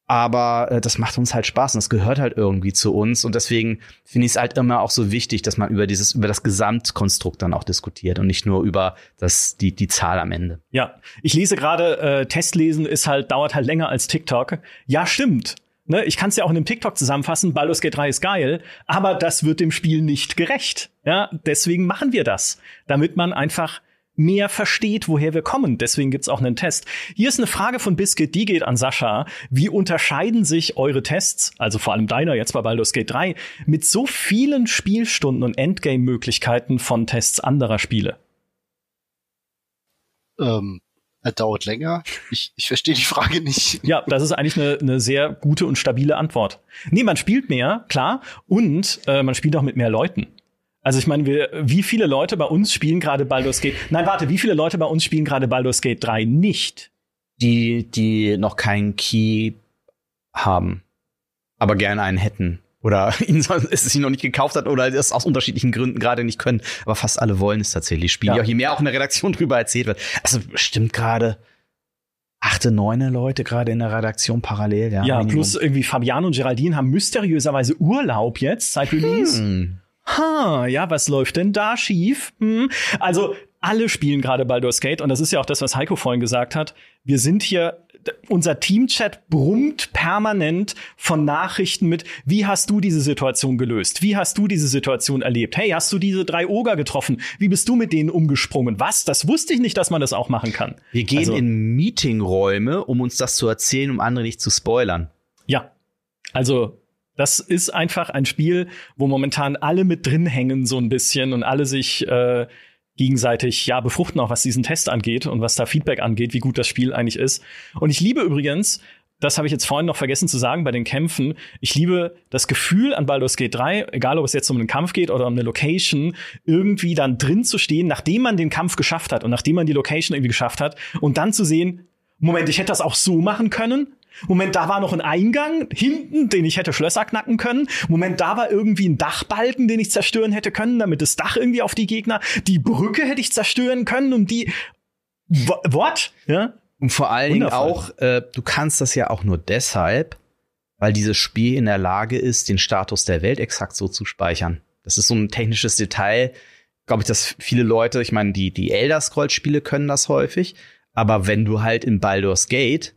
Aber äh, das macht uns halt Spaß und das gehört halt irgendwie zu uns. Und deswegen finde ich es halt immer auch so wichtig, dass man über dieses, über das Gesamtkonstrukt dann auch diskutiert und nicht nur über das, die, die Zahl am Ende. Ja, ich lese gerade, äh, Testlesen ist halt, dauert halt länger als TikTok. Ja, stimmt. Ne, ich kann es ja auch in einem TikTok zusammenfassen, Baldur's Gate 3 ist geil, aber das wird dem Spiel nicht gerecht. Ja, deswegen machen wir das, damit man einfach mehr versteht, woher wir kommen. Deswegen gibt's auch einen Test. Hier ist eine Frage von Biscuit, die geht an Sascha. Wie unterscheiden sich eure Tests, also vor allem deiner jetzt bei Baldur's Gate 3, mit so vielen Spielstunden und Endgame-Möglichkeiten von Tests anderer Spiele? Ähm, er dauert länger. Ich, ich verstehe die Frage nicht. Ja, das ist eigentlich eine, eine sehr gute und stabile Antwort. Nee, man spielt mehr, klar, und äh, man spielt auch mit mehr Leuten. Also ich meine, wir, wie viele Leute bei uns spielen gerade Baldur's Gate? Nein, warte, wie viele Leute bei uns spielen gerade Baldur's Gate 3 nicht? Die, die noch keinen Key haben, aber gerne einen hätten. Oder *laughs* ihn, es sich noch nicht gekauft hat oder es aus unterschiedlichen Gründen gerade nicht können. Aber fast alle wollen es tatsächlich spielen. Ja. Je mehr auch in der Redaktion *laughs* drüber erzählt wird. Also bestimmt gerade achte, neune Leute gerade in der Redaktion parallel. Ja, ja plus irgendwie Fabian und Geraldine haben mysteriöserweise Urlaub jetzt seit Release. Hm ha, ja, was läuft denn da schief? Hm. Also alle spielen gerade Baldur's Gate und das ist ja auch das, was Heiko vorhin gesagt hat. Wir sind hier unser Teamchat brummt permanent von Nachrichten mit, wie hast du diese Situation gelöst? Wie hast du diese Situation erlebt? Hey, hast du diese drei Oger getroffen? Wie bist du mit denen umgesprungen? Was? Das wusste ich nicht, dass man das auch machen kann. Wir gehen also, in Meetingräume, um uns das zu erzählen, um andere nicht zu spoilern. Ja. Also, das ist einfach ein Spiel, wo momentan alle mit drin hängen, so ein bisschen und alle sich äh, gegenseitig ja befruchten, auch was diesen Test angeht und was da Feedback angeht, wie gut das Spiel eigentlich ist. Und ich liebe übrigens, das habe ich jetzt vorhin noch vergessen zu sagen bei den Kämpfen. Ich liebe das Gefühl an Baldur's Gate 3, egal ob es jetzt um einen Kampf geht oder um eine Location, irgendwie dann drin zu stehen, nachdem man den Kampf geschafft hat und nachdem man die Location irgendwie geschafft hat und dann zu sehen, Moment, ich hätte das auch so machen können. Moment, da war noch ein Eingang hinten, den ich hätte Schlösser knacken können. Moment, da war irgendwie ein Dachbalken, den ich zerstören hätte können, damit das Dach irgendwie auf die Gegner. Die Brücke hätte ich zerstören können, um die. What? Ja. Und vor allen Dingen auch, äh, du kannst das ja auch nur deshalb, weil dieses Spiel in der Lage ist, den Status der Welt exakt so zu speichern. Das ist so ein technisches Detail, glaube ich, dass viele Leute, ich meine, die, die Elder Scrolls Spiele können das häufig, aber wenn du halt in Baldur's Gate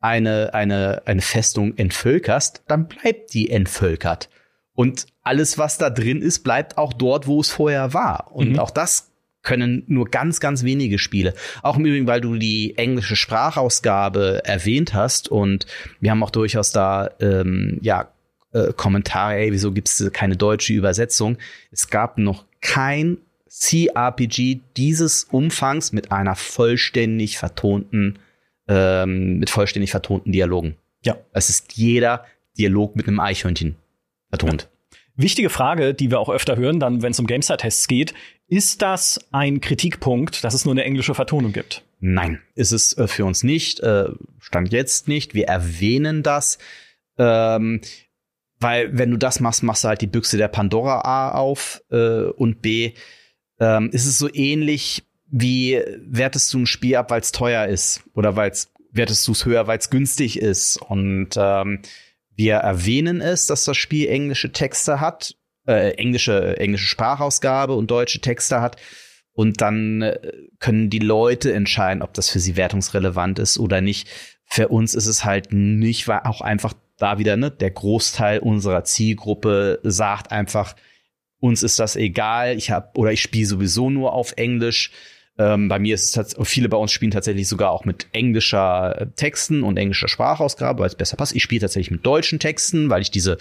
eine, eine, eine Festung entvölkerst, dann bleibt die entvölkert. Und alles, was da drin ist, bleibt auch dort, wo es vorher war. Und mhm. auch das können nur ganz, ganz wenige Spiele. Auch im Übrigen, weil du die englische Sprachausgabe erwähnt hast und wir haben auch durchaus da ähm, ja äh, Kommentare, ey, wieso gibt es keine deutsche Übersetzung? Es gab noch kein CRPG dieses Umfangs mit einer vollständig vertonten ähm, mit vollständig vertonten Dialogen. Ja. Es ist jeder Dialog mit einem Eichhörnchen vertont. Ja. Wichtige Frage, die wir auch öfter hören, dann, wenn es um GameStar-Tests geht, ist das ein Kritikpunkt, dass es nur eine englische Vertonung gibt? Nein, ist es äh, für uns nicht. Äh, stand jetzt nicht. Wir erwähnen das. Ähm, weil, wenn du das machst, machst du halt die Büchse der Pandora A auf äh, und B, ähm, ist es so ähnlich wie wertest du ein Spiel ab, weil es teuer ist oder weil es wertest du es höher, weil es günstig ist? Und ähm, wir erwähnen es, dass das Spiel englische Texte hat, äh, englische englische Sprachausgabe und deutsche Texte hat. Und dann äh, können die Leute entscheiden, ob das für sie wertungsrelevant ist oder nicht. Für uns ist es halt nicht, weil auch einfach da wieder ne, der Großteil unserer Zielgruppe sagt einfach, uns ist das egal. Ich habe oder ich spiele sowieso nur auf Englisch. Ähm, bei mir ist es viele bei uns spielen tatsächlich sogar auch mit englischer äh, Texten und englischer Sprachausgabe, weil es besser passt. Ich spiele tatsächlich mit deutschen Texten, weil ich diese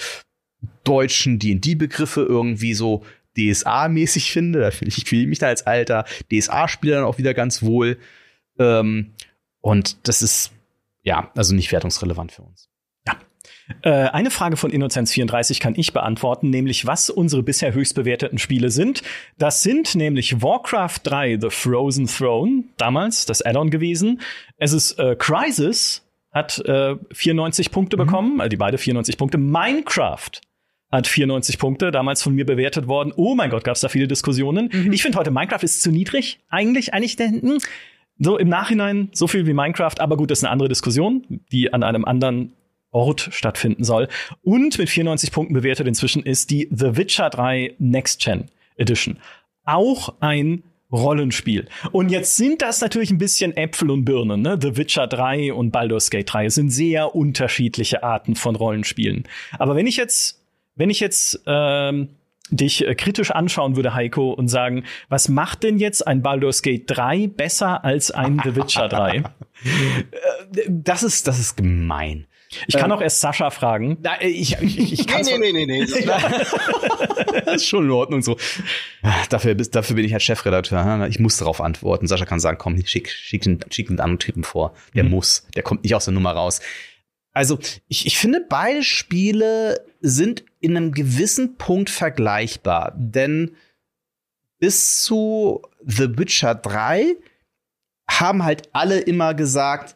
deutschen D&D-Begriffe irgendwie so DSA-mäßig finde. Da finde ich, ich fühle mich da als alter DSA-Spieler dann auch wieder ganz wohl. Ähm, und das ist ja also nicht wertungsrelevant für uns. Äh, eine Frage von Innozenz34 kann ich beantworten, nämlich was unsere bisher höchst bewerteten Spiele sind. Das sind nämlich Warcraft 3, The Frozen Throne, damals das Add-on gewesen. Es ist äh, Crisis, hat äh, 94 Punkte mhm. bekommen, äh, die beide 94 Punkte. Minecraft hat 94 Punkte, damals von mir bewertet worden. Oh mein Gott, gab es da viele Diskussionen. Mhm. Ich finde heute Minecraft ist zu niedrig. Eigentlich, eigentlich hm, so im Nachhinein so viel wie Minecraft, aber gut, das ist eine andere Diskussion, die an einem anderen Ort stattfinden soll. Und mit 94 Punkten bewertet inzwischen ist die The Witcher 3 Next Gen Edition. Auch ein Rollenspiel. Und jetzt sind das natürlich ein bisschen Äpfel und Birnen. Ne? The Witcher 3 und Baldur's Gate 3 sind sehr unterschiedliche Arten von Rollenspielen. Aber wenn ich jetzt, wenn ich jetzt ähm, dich äh, kritisch anschauen würde, Heiko, und sagen, was macht denn jetzt ein Baldur's Gate 3 besser als ein The Witcher 3? *laughs* Äh, das ist, das ist gemein. Ich kann ähm, auch erst Sascha fragen. Na, ich, ich, ich kann nee, nee, nee, nee, nee. das *laughs* ist schon in Ordnung so. Dafür, dafür bin ich halt Chefredakteur. Ich muss darauf antworten. Sascha kann sagen, komm, schick, schick, den, schick den anderen Typen vor. Der mhm. muss. Der kommt nicht aus der Nummer raus. Also, ich, ich finde, beide Spiele sind in einem gewissen Punkt vergleichbar. Denn bis zu The Witcher 3 haben halt alle immer gesagt,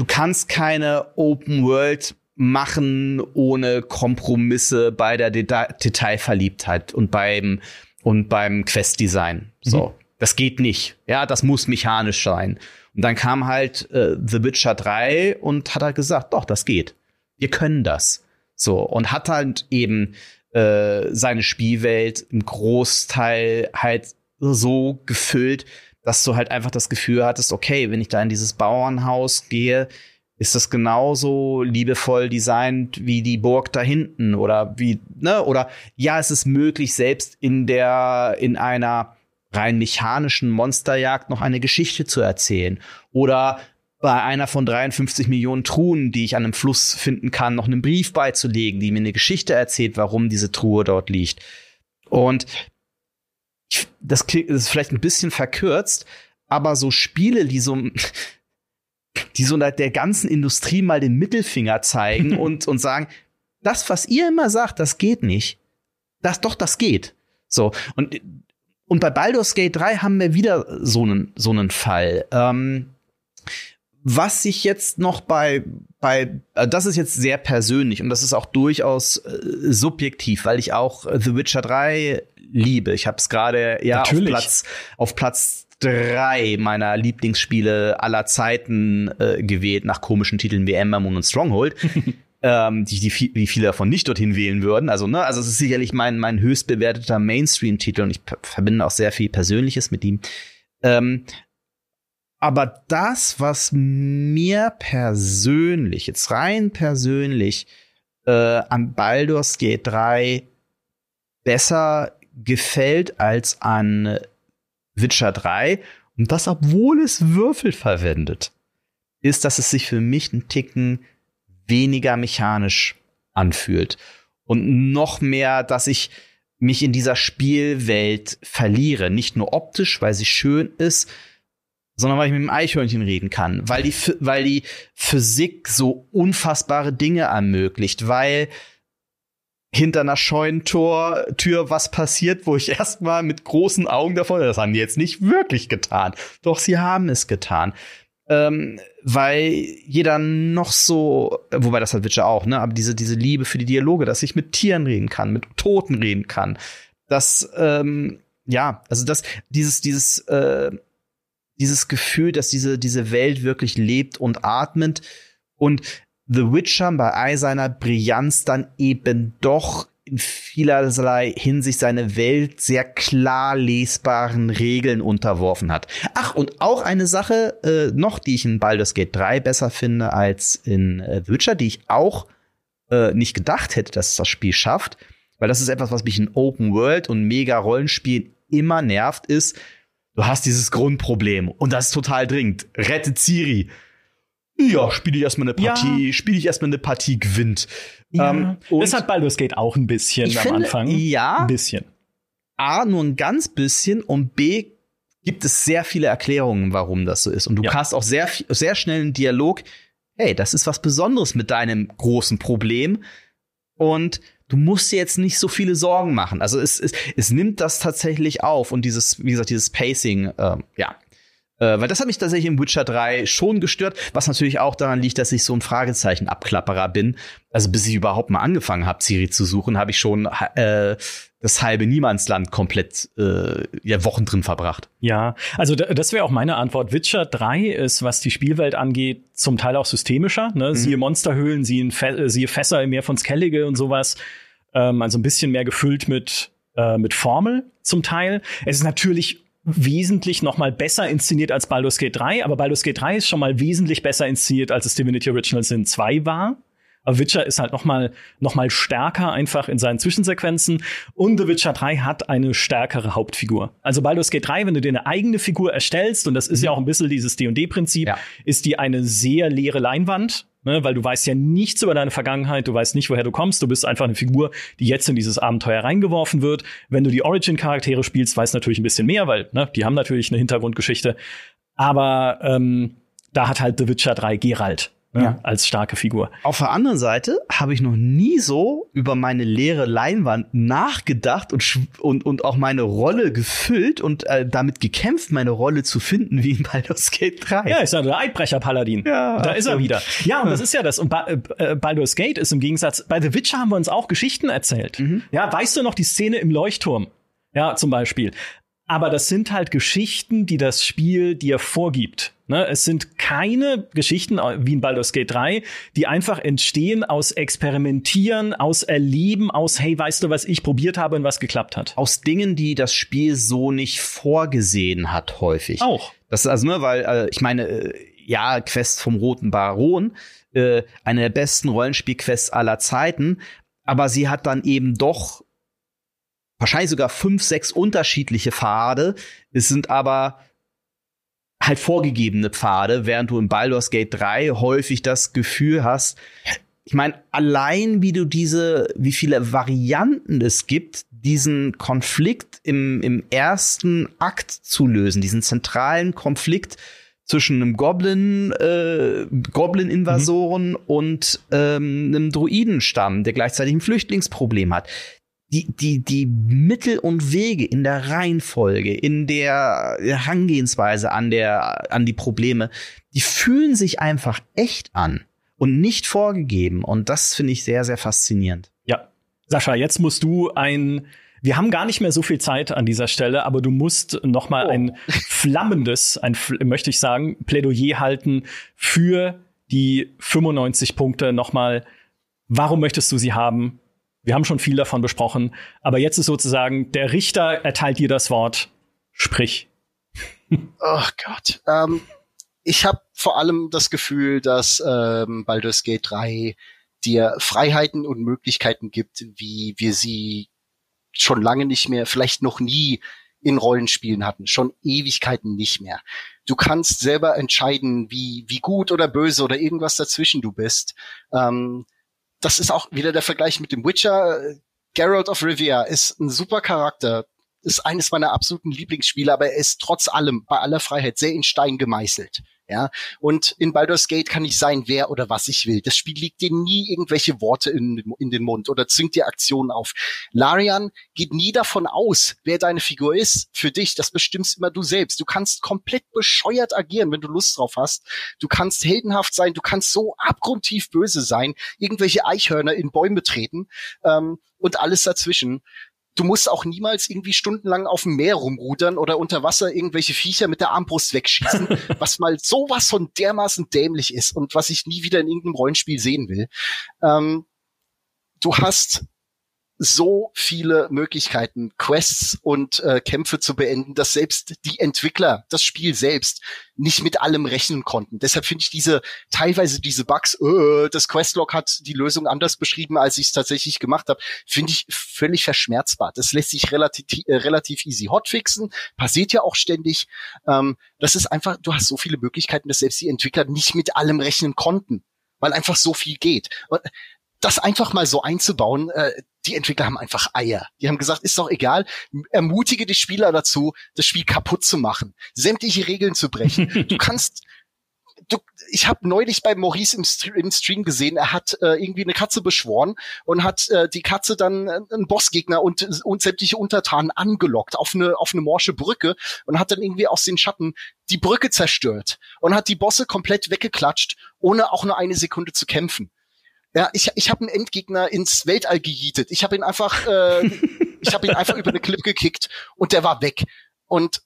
du kannst keine Open World machen ohne Kompromisse bei der Deta Detailverliebtheit und beim und beim Questdesign. So, mhm. das geht nicht. Ja, das muss mechanisch sein. Und dann kam halt äh, The Witcher 3 und hat halt gesagt, doch, das geht. Wir können das. So und hat halt eben äh, seine Spielwelt im Großteil halt so gefüllt, dass du halt einfach das Gefühl hattest, okay, wenn ich da in dieses Bauernhaus gehe, ist das genauso liebevoll designt wie die Burg da hinten oder wie, ne, oder ja, es ist möglich, selbst in der, in einer rein mechanischen Monsterjagd noch eine Geschichte zu erzählen oder bei einer von 53 Millionen Truhen, die ich an einem Fluss finden kann, noch einen Brief beizulegen, die mir eine Geschichte erzählt, warum diese Truhe dort liegt. Und das ist vielleicht ein bisschen verkürzt, aber so Spiele, die so die so der ganzen Industrie mal den Mittelfinger zeigen *laughs* und, und sagen, das, was ihr immer sagt, das geht nicht. Das, doch, das geht. So. Und, und bei Baldur's Gate 3 haben wir wieder so einen, so einen Fall. Ähm, was sich jetzt noch bei, bei, äh, das ist jetzt sehr persönlich und das ist auch durchaus äh, subjektiv, weil ich auch The Witcher 3 liebe. Ich habe es gerade ja auf Platz, auf Platz drei meiner Lieblingsspiele aller Zeiten äh, gewählt, nach komischen Titeln wie Ember Moon und Stronghold. *laughs* ähm, die, die, wie viele davon nicht dorthin wählen würden. Also, ne, also es ist sicherlich mein, mein höchst bewerteter Mainstream-Titel und ich verbinde auch sehr viel Persönliches mit ihm. Ähm, aber das, was mir persönlich, jetzt rein persönlich, äh, an Baldur's Gate 3 besser gefällt als an Witcher 3 und das, obwohl es Würfel verwendet, ist, dass es sich für mich einen Ticken weniger mechanisch anfühlt. Und noch mehr, dass ich mich in dieser Spielwelt verliere. Nicht nur optisch, weil sie schön ist, sondern weil ich mit dem Eichhörnchen reden kann, weil die, weil die Physik so unfassbare Dinge ermöglicht, weil hinter einer Scheunentor Tür was passiert, wo ich *laughs* erstmal mit großen Augen davon, das haben die jetzt nicht wirklich getan. Doch sie haben es getan. Ähm, weil jeder noch so, wobei das hat Witcher auch, ne, aber diese, diese Liebe für die Dialoge, dass ich mit Tieren reden kann, mit Toten reden kann, dass, ähm, ja, also das, dieses, dieses, äh, dieses Gefühl, dass diese, diese Welt wirklich lebt und atmet und The Witcher bei all seiner Brillanz dann eben doch in vielerlei Hinsicht seine Welt sehr klar lesbaren Regeln unterworfen hat. Ach, und auch eine Sache äh, noch, die ich in Baldur's Gate 3 besser finde als in äh, The Witcher, die ich auch äh, nicht gedacht hätte, dass das Spiel schafft, weil das ist etwas, was mich in Open World und mega Rollenspielen immer nervt, ist, du hast dieses Grundproblem und das ist total dringend. Rette Ciri ja, spiele ich erstmal eine Partie, ja. spiele ich erstmal eine Partie gewinnt. Ja. Ähm, das hat Baldur's Gate auch ein bisschen am finde, Anfang. Ja. Ein bisschen. A, nur ein ganz bisschen und B, gibt es sehr viele Erklärungen, warum das so ist. Und du ja. hast auch sehr, sehr schnell einen Dialog. Hey, das ist was Besonderes mit deinem großen Problem. Und du musst dir jetzt nicht so viele Sorgen machen. Also es, es, es nimmt das tatsächlich auf und dieses, wie gesagt, dieses Pacing, äh, ja, äh, weil das hat mich tatsächlich im Witcher 3 schon gestört, was natürlich auch daran liegt, dass ich so ein Fragezeichen-Abklapperer bin. Also bis ich überhaupt mal angefangen habe, Siri zu suchen, habe ich schon äh, das halbe Niemandsland komplett äh, ja, Wochen drin verbracht. Ja, also das wäre auch meine Antwort. Witcher 3 ist, was die Spielwelt angeht, zum Teil auch systemischer. Ne? Mhm. Siehe Monsterhöhlen, siehe, siehe Fässer im Meer von Skellige und sowas. Ähm, also ein bisschen mehr gefüllt mit, äh, mit Formel zum Teil. Es ist natürlich wesentlich noch mal besser inszeniert als Baldur's Gate 3, aber Baldur's Gate 3 ist schon mal wesentlich besser inszeniert, als es Divinity Original Sin 2 war. Aber Witcher ist halt noch mal, noch mal stärker einfach in seinen Zwischensequenzen. Und The Witcher 3 hat eine stärkere Hauptfigur. Also Baldur's Gate 3, wenn du dir eine eigene Figur erstellst, und das ist mhm. ja auch ein bisschen dieses D&D-Prinzip, ja. ist die eine sehr leere Leinwand. Ne, weil du weißt ja nichts über deine Vergangenheit, du weißt nicht, woher du kommst, du bist einfach eine Figur, die jetzt in dieses Abenteuer reingeworfen wird. Wenn du die Origin-Charaktere spielst, weißt du natürlich ein bisschen mehr, weil ne, die haben natürlich eine Hintergrundgeschichte. Aber ähm, da hat halt The Witcher 3 Geralt ne, ja. als starke Figur. Auf der anderen Seite habe ich noch nie so über meine leere Leinwand nachgedacht und, und, und auch meine Rolle gefüllt und äh, damit gekämpft, meine Rolle zu finden, wie in Baldur's Gate 3. Ja, ist ja der Eidbrecher-Paladin. Ja, da ist er wieder. Ja, und das ist ja das. Und ba äh, Baldur's Gate ist im Gegensatz, bei The Witcher haben wir uns auch Geschichten erzählt. Mhm. Ja, weißt du noch die Szene im Leuchtturm? Ja, zum Beispiel. Aber das sind halt Geschichten, die das Spiel dir vorgibt. Ne? Es sind keine Geschichten wie in Baldur's Gate 3, die einfach entstehen aus Experimentieren, aus Erleben, aus hey, weißt du, was ich probiert habe und was geklappt hat. Aus Dingen, die das Spiel so nicht vorgesehen hat, häufig. Auch. Das ist also, ne, weil, äh, ich meine, äh, ja, Quest vom Roten Baron, äh, eine der besten Rollenspielquests aller Zeiten, aber sie hat dann eben doch wahrscheinlich sogar fünf, sechs unterschiedliche Pfade. Es sind aber halt vorgegebene Pfade, während du in Baldur's Gate 3 häufig das Gefühl hast, ich meine, allein wie du diese, wie viele Varianten es gibt, diesen Konflikt im, im ersten Akt zu lösen, diesen zentralen Konflikt zwischen einem Goblin, äh, Goblin-Invasoren mhm. und ähm, einem Druidenstamm, der gleichzeitig ein Flüchtlingsproblem hat die, die, die Mittel und Wege in der Reihenfolge, in der Herangehensweise an der, an die Probleme, die fühlen sich einfach echt an und nicht vorgegeben. Und das finde ich sehr, sehr faszinierend. Ja. Sascha, jetzt musst du ein, wir haben gar nicht mehr so viel Zeit an dieser Stelle, aber du musst noch mal oh. ein flammendes, ein, möchte ich sagen, Plädoyer halten für die 95 Punkte nochmal. Warum möchtest du sie haben? Wir haben schon viel davon besprochen, aber jetzt ist sozusagen der Richter erteilt dir das Wort. Sprich. *laughs* Oh Gott. Ähm, ich habe vor allem das Gefühl, dass ähm, Baldur's Gate 3 dir Freiheiten und Möglichkeiten gibt, wie wir sie schon lange nicht mehr, vielleicht noch nie in Rollenspielen hatten, schon Ewigkeiten nicht mehr. Du kannst selber entscheiden, wie, wie gut oder böse oder irgendwas dazwischen du bist. Ähm, das ist auch wieder der Vergleich mit dem Witcher. Geralt of Rivia ist ein super Charakter, ist eines meiner absoluten Lieblingsspiele, aber er ist trotz allem bei aller Freiheit sehr in Stein gemeißelt. Ja, und in Baldur's Gate kann ich sein, wer oder was ich will. Das Spiel liegt dir nie irgendwelche Worte in, in den Mund oder zwingt dir Aktionen auf. Larian geht nie davon aus, wer deine Figur ist. Für dich, das bestimmst immer du selbst. Du kannst komplett bescheuert agieren, wenn du Lust drauf hast. Du kannst heldenhaft sein, du kannst so abgrundtief böse sein, irgendwelche Eichhörner in Bäume treten ähm, und alles dazwischen du musst auch niemals irgendwie stundenlang auf dem Meer rumrudern oder unter Wasser irgendwelche Viecher mit der Armbrust wegschießen, *laughs* was mal sowas von dermaßen dämlich ist und was ich nie wieder in irgendeinem Rollenspiel sehen will. Ähm, du hast so viele Möglichkeiten, Quests und äh, Kämpfe zu beenden, dass selbst die Entwickler, das Spiel selbst, nicht mit allem rechnen konnten. Deshalb finde ich diese teilweise diese Bugs, äh, das Questlog hat die Lösung anders beschrieben, als ich es tatsächlich gemacht habe, finde ich völlig verschmerzbar. Das lässt sich relativ äh, relativ easy hotfixen, passiert ja auch ständig. Ähm, das ist einfach, du hast so viele Möglichkeiten, dass selbst die Entwickler nicht mit allem rechnen konnten weil einfach so viel geht. Und das einfach mal so einzubauen, äh, die Entwickler haben einfach Eier. Die haben gesagt, ist doch egal, ermutige die Spieler dazu, das Spiel kaputt zu machen, sämtliche Regeln zu brechen. *laughs* du kannst Du, ich habe neulich bei Maurice im, St im, Stream gesehen, er hat äh, irgendwie eine Katze beschworen und hat äh, die Katze dann äh, einen Bossgegner und, und sämtliche Untertanen angelockt auf eine, auf eine morsche Brücke und hat dann irgendwie aus den Schatten die Brücke zerstört und hat die Bosse komplett weggeklatscht, ohne auch nur eine Sekunde zu kämpfen. Ja, ich, ich habe einen Endgegner ins Weltall gejietet. Ich habe ihn einfach, äh, *laughs* ich habe ihn einfach über eine Clip gekickt und der war weg. Und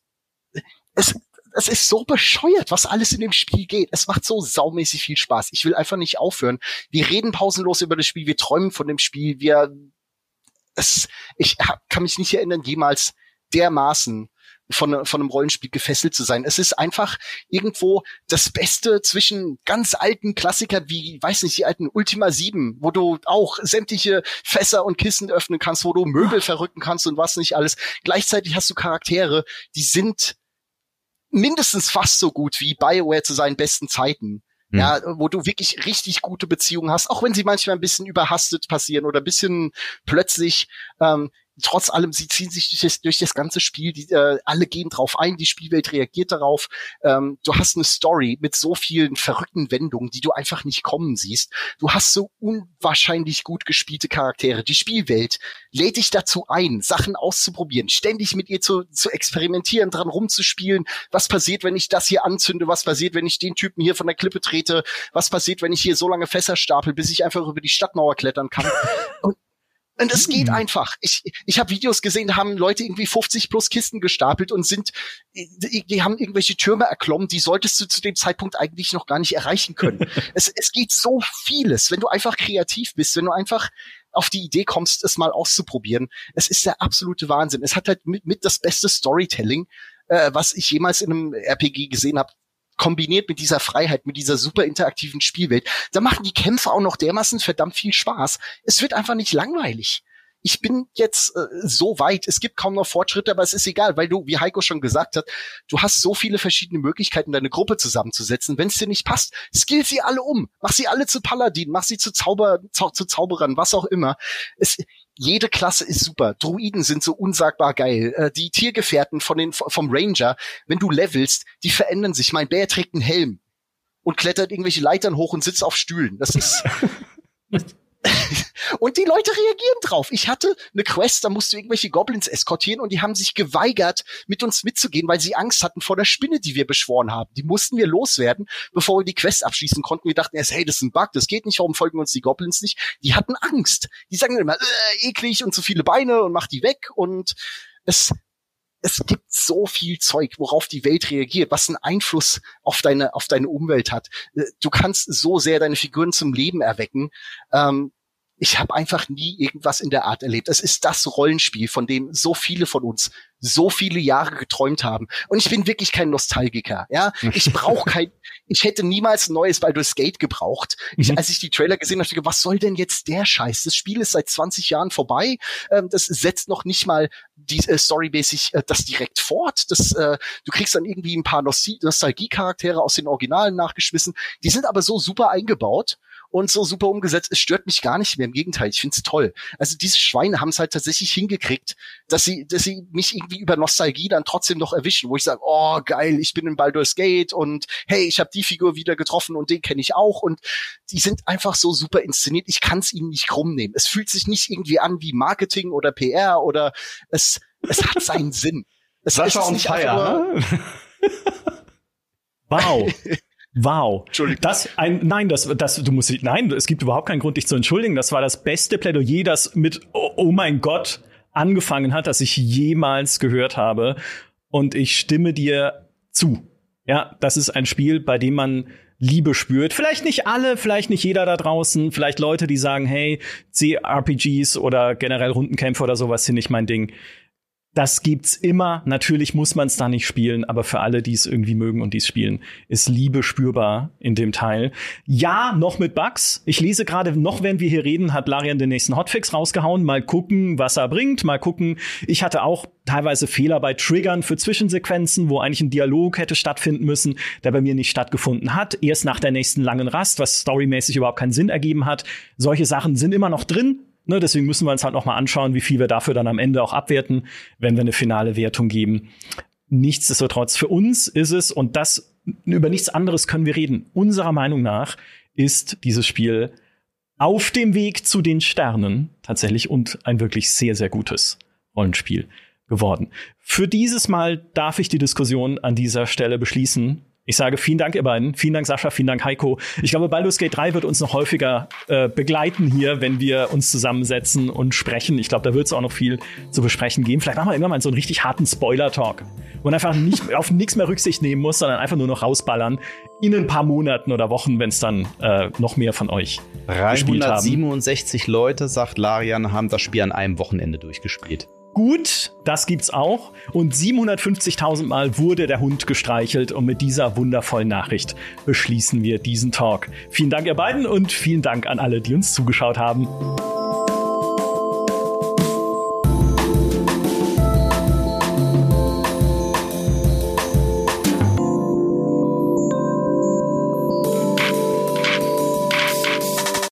es, es ist so bescheuert, was alles in dem Spiel geht. Es macht so saumäßig viel Spaß. Ich will einfach nicht aufhören. Wir reden pausenlos über das Spiel, wir träumen von dem Spiel, wir es, ich hab, kann mich nicht erinnern, jemals dermaßen von, von einem Rollenspiel gefesselt zu sein. Es ist einfach irgendwo das Beste zwischen ganz alten Klassikern wie, weiß nicht, die alten Ultima 7, wo du auch sämtliche Fässer und Kissen öffnen kannst, wo du Möbel verrücken kannst und was nicht alles. Gleichzeitig hast du Charaktere, die sind mindestens fast so gut wie Bioware zu seinen besten Zeiten. Hm. Ja, wo du wirklich richtig gute Beziehungen hast, auch wenn sie manchmal ein bisschen überhastet passieren oder ein bisschen plötzlich. Ähm, trotz allem, sie ziehen sich durch das, durch das ganze Spiel, die, äh, alle gehen drauf ein, die Spielwelt reagiert darauf. Ähm, du hast eine Story mit so vielen verrückten Wendungen, die du einfach nicht kommen siehst. Du hast so unwahrscheinlich gut gespielte Charaktere. Die Spielwelt lädt dich dazu ein, Sachen auszuprobieren, ständig mit ihr zu, zu experimentieren, dran rumzuspielen. Was passiert, wenn ich das hier anzünde? Was passiert, wenn ich den Typen hier von der Klippe trete? Was passiert, wenn ich hier so lange Fässer stapel, bis ich einfach über die Stadtmauer klettern kann? *laughs* Und und es geht hm. einfach. Ich, ich habe Videos gesehen, da haben Leute irgendwie 50 plus Kisten gestapelt und sind, die, die haben irgendwelche Türme erklommen, die solltest du zu dem Zeitpunkt eigentlich noch gar nicht erreichen können. *laughs* es, es geht so vieles, wenn du einfach kreativ bist, wenn du einfach auf die Idee kommst, es mal auszuprobieren. Es ist der absolute Wahnsinn. Es hat halt mit, mit das beste Storytelling, äh, was ich jemals in einem RPG gesehen habe kombiniert mit dieser Freiheit, mit dieser super interaktiven Spielwelt, da machen die Kämpfe auch noch dermaßen verdammt viel Spaß. Es wird einfach nicht langweilig ich bin jetzt äh, so weit, es gibt kaum noch Fortschritte, aber es ist egal, weil du, wie Heiko schon gesagt hat, du hast so viele verschiedene Möglichkeiten, deine Gruppe zusammenzusetzen. Wenn es dir nicht passt, skill sie alle um. Mach sie alle zu Paladin, mach sie zu, Zauber, zau zu Zauberern, was auch immer. Es, jede Klasse ist super. Druiden sind so unsagbar geil. Äh, die Tiergefährten von den, vom Ranger, wenn du levelst, die verändern sich. Mein Bär trägt einen Helm und klettert irgendwelche Leitern hoch und sitzt auf Stühlen. Das ist *laughs* *laughs* und die Leute reagieren drauf. Ich hatte eine Quest, da musst du irgendwelche Goblins eskortieren und die haben sich geweigert, mit uns mitzugehen, weil sie Angst hatten vor der Spinne, die wir beschworen haben. Die mussten wir loswerden, bevor wir die Quest abschließen konnten. Wir dachten erst, hey, das ist ein Bug, das geht nicht, warum folgen uns die Goblins nicht? Die hatten Angst. Die sagen immer, äh, eklig und zu viele Beine und mach die weg und es, es gibt so viel Zeug, worauf die Welt reagiert, was einen Einfluss auf deine, auf deine Umwelt hat. Äh, du kannst so sehr deine Figuren zum Leben erwecken. Ähm, ich habe einfach nie irgendwas in der Art erlebt. Es ist das Rollenspiel, von dem so viele von uns so viele Jahre geträumt haben. Und ich bin wirklich kein Nostalgiker. Ja, ich brauche kein, *laughs* ich hätte niemals ein neues Baldur's Gate gebraucht. Ich, mhm. als ich die Trailer gesehen habe, dachte, was soll denn jetzt der Scheiß? Das Spiel ist seit 20 Jahren vorbei. Ähm, das setzt noch nicht mal die äh, storymäßig äh, das direkt fort. Das, äh, du kriegst dann irgendwie ein paar Nostalgie-Charaktere aus den Originalen nachgeschmissen. Die sind aber so super eingebaut und so super umgesetzt. Es stört mich gar nicht mehr. Im Gegenteil, ich finde es toll. Also diese Schweine haben es halt tatsächlich hingekriegt, dass sie, dass sie mich irgendwie über Nostalgie dann trotzdem noch erwischen, wo ich sage, oh geil, ich bin in Baldur's Gate und hey, ich habe die Figur wieder getroffen und den kenne ich auch und die sind einfach so super inszeniert. Ich kann es ihnen nicht krumm nehmen. Es fühlt sich nicht irgendwie an wie Marketing oder PR oder es, es hat seinen Sinn. Es Sascha ist nicht Fire, ne? *laughs* Wow. *laughs* Wow. Entschuldigung. Das ein nein, das das du musst nein, es gibt überhaupt keinen Grund dich zu entschuldigen. Das war das beste Plädoyer, das mit oh, oh mein Gott angefangen hat, das ich jemals gehört habe und ich stimme dir zu. Ja, das ist ein Spiel, bei dem man Liebe spürt. Vielleicht nicht alle, vielleicht nicht jeder da draußen, vielleicht Leute, die sagen, hey, CRPGs oder generell Rundenkämpfe oder sowas sind nicht mein Ding. Das gibt's immer. Natürlich muss man es da nicht spielen, aber für alle, die es irgendwie mögen und die es spielen, ist Liebe spürbar in dem Teil. Ja, noch mit Bugs. Ich lese gerade, noch während wir hier reden, hat Larian den nächsten Hotfix rausgehauen. Mal gucken, was er bringt. Mal gucken. Ich hatte auch teilweise Fehler bei Triggern für Zwischensequenzen, wo eigentlich ein Dialog hätte stattfinden müssen, der bei mir nicht stattgefunden hat. Erst nach der nächsten langen Rast, was storymäßig überhaupt keinen Sinn ergeben hat. Solche Sachen sind immer noch drin Ne, deswegen müssen wir uns halt noch mal anschauen, wie viel wir dafür dann am Ende auch abwerten, wenn wir eine finale Wertung geben. Nichtsdestotrotz, für uns ist es, und das, über nichts anderes können wir reden, unserer Meinung nach ist dieses Spiel auf dem Weg zu den Sternen tatsächlich und ein wirklich sehr, sehr gutes Rollenspiel geworden. Für dieses Mal darf ich die Diskussion an dieser Stelle beschließen. Ich sage vielen Dank, ihr beiden. Vielen Dank, Sascha. Vielen Dank, Heiko. Ich glaube, Baldur's Gate 3 wird uns noch häufiger äh, begleiten hier, wenn wir uns zusammensetzen und sprechen. Ich glaube, da wird es auch noch viel zu besprechen geben. Vielleicht machen wir irgendwann mal so einen richtig harten Spoiler-Talk, wo man einfach nicht auf nichts mehr Rücksicht nehmen muss, sondern einfach nur noch rausballern. In ein paar Monaten oder Wochen, wenn es dann äh, noch mehr von euch 367 Leute, sagt Larian, haben das Spiel an einem Wochenende durchgespielt gut, das gibt's auch. Und 750.000 Mal wurde der Hund gestreichelt. Und mit dieser wundervollen Nachricht beschließen wir diesen Talk. Vielen Dank, ihr beiden, und vielen Dank an alle, die uns zugeschaut haben.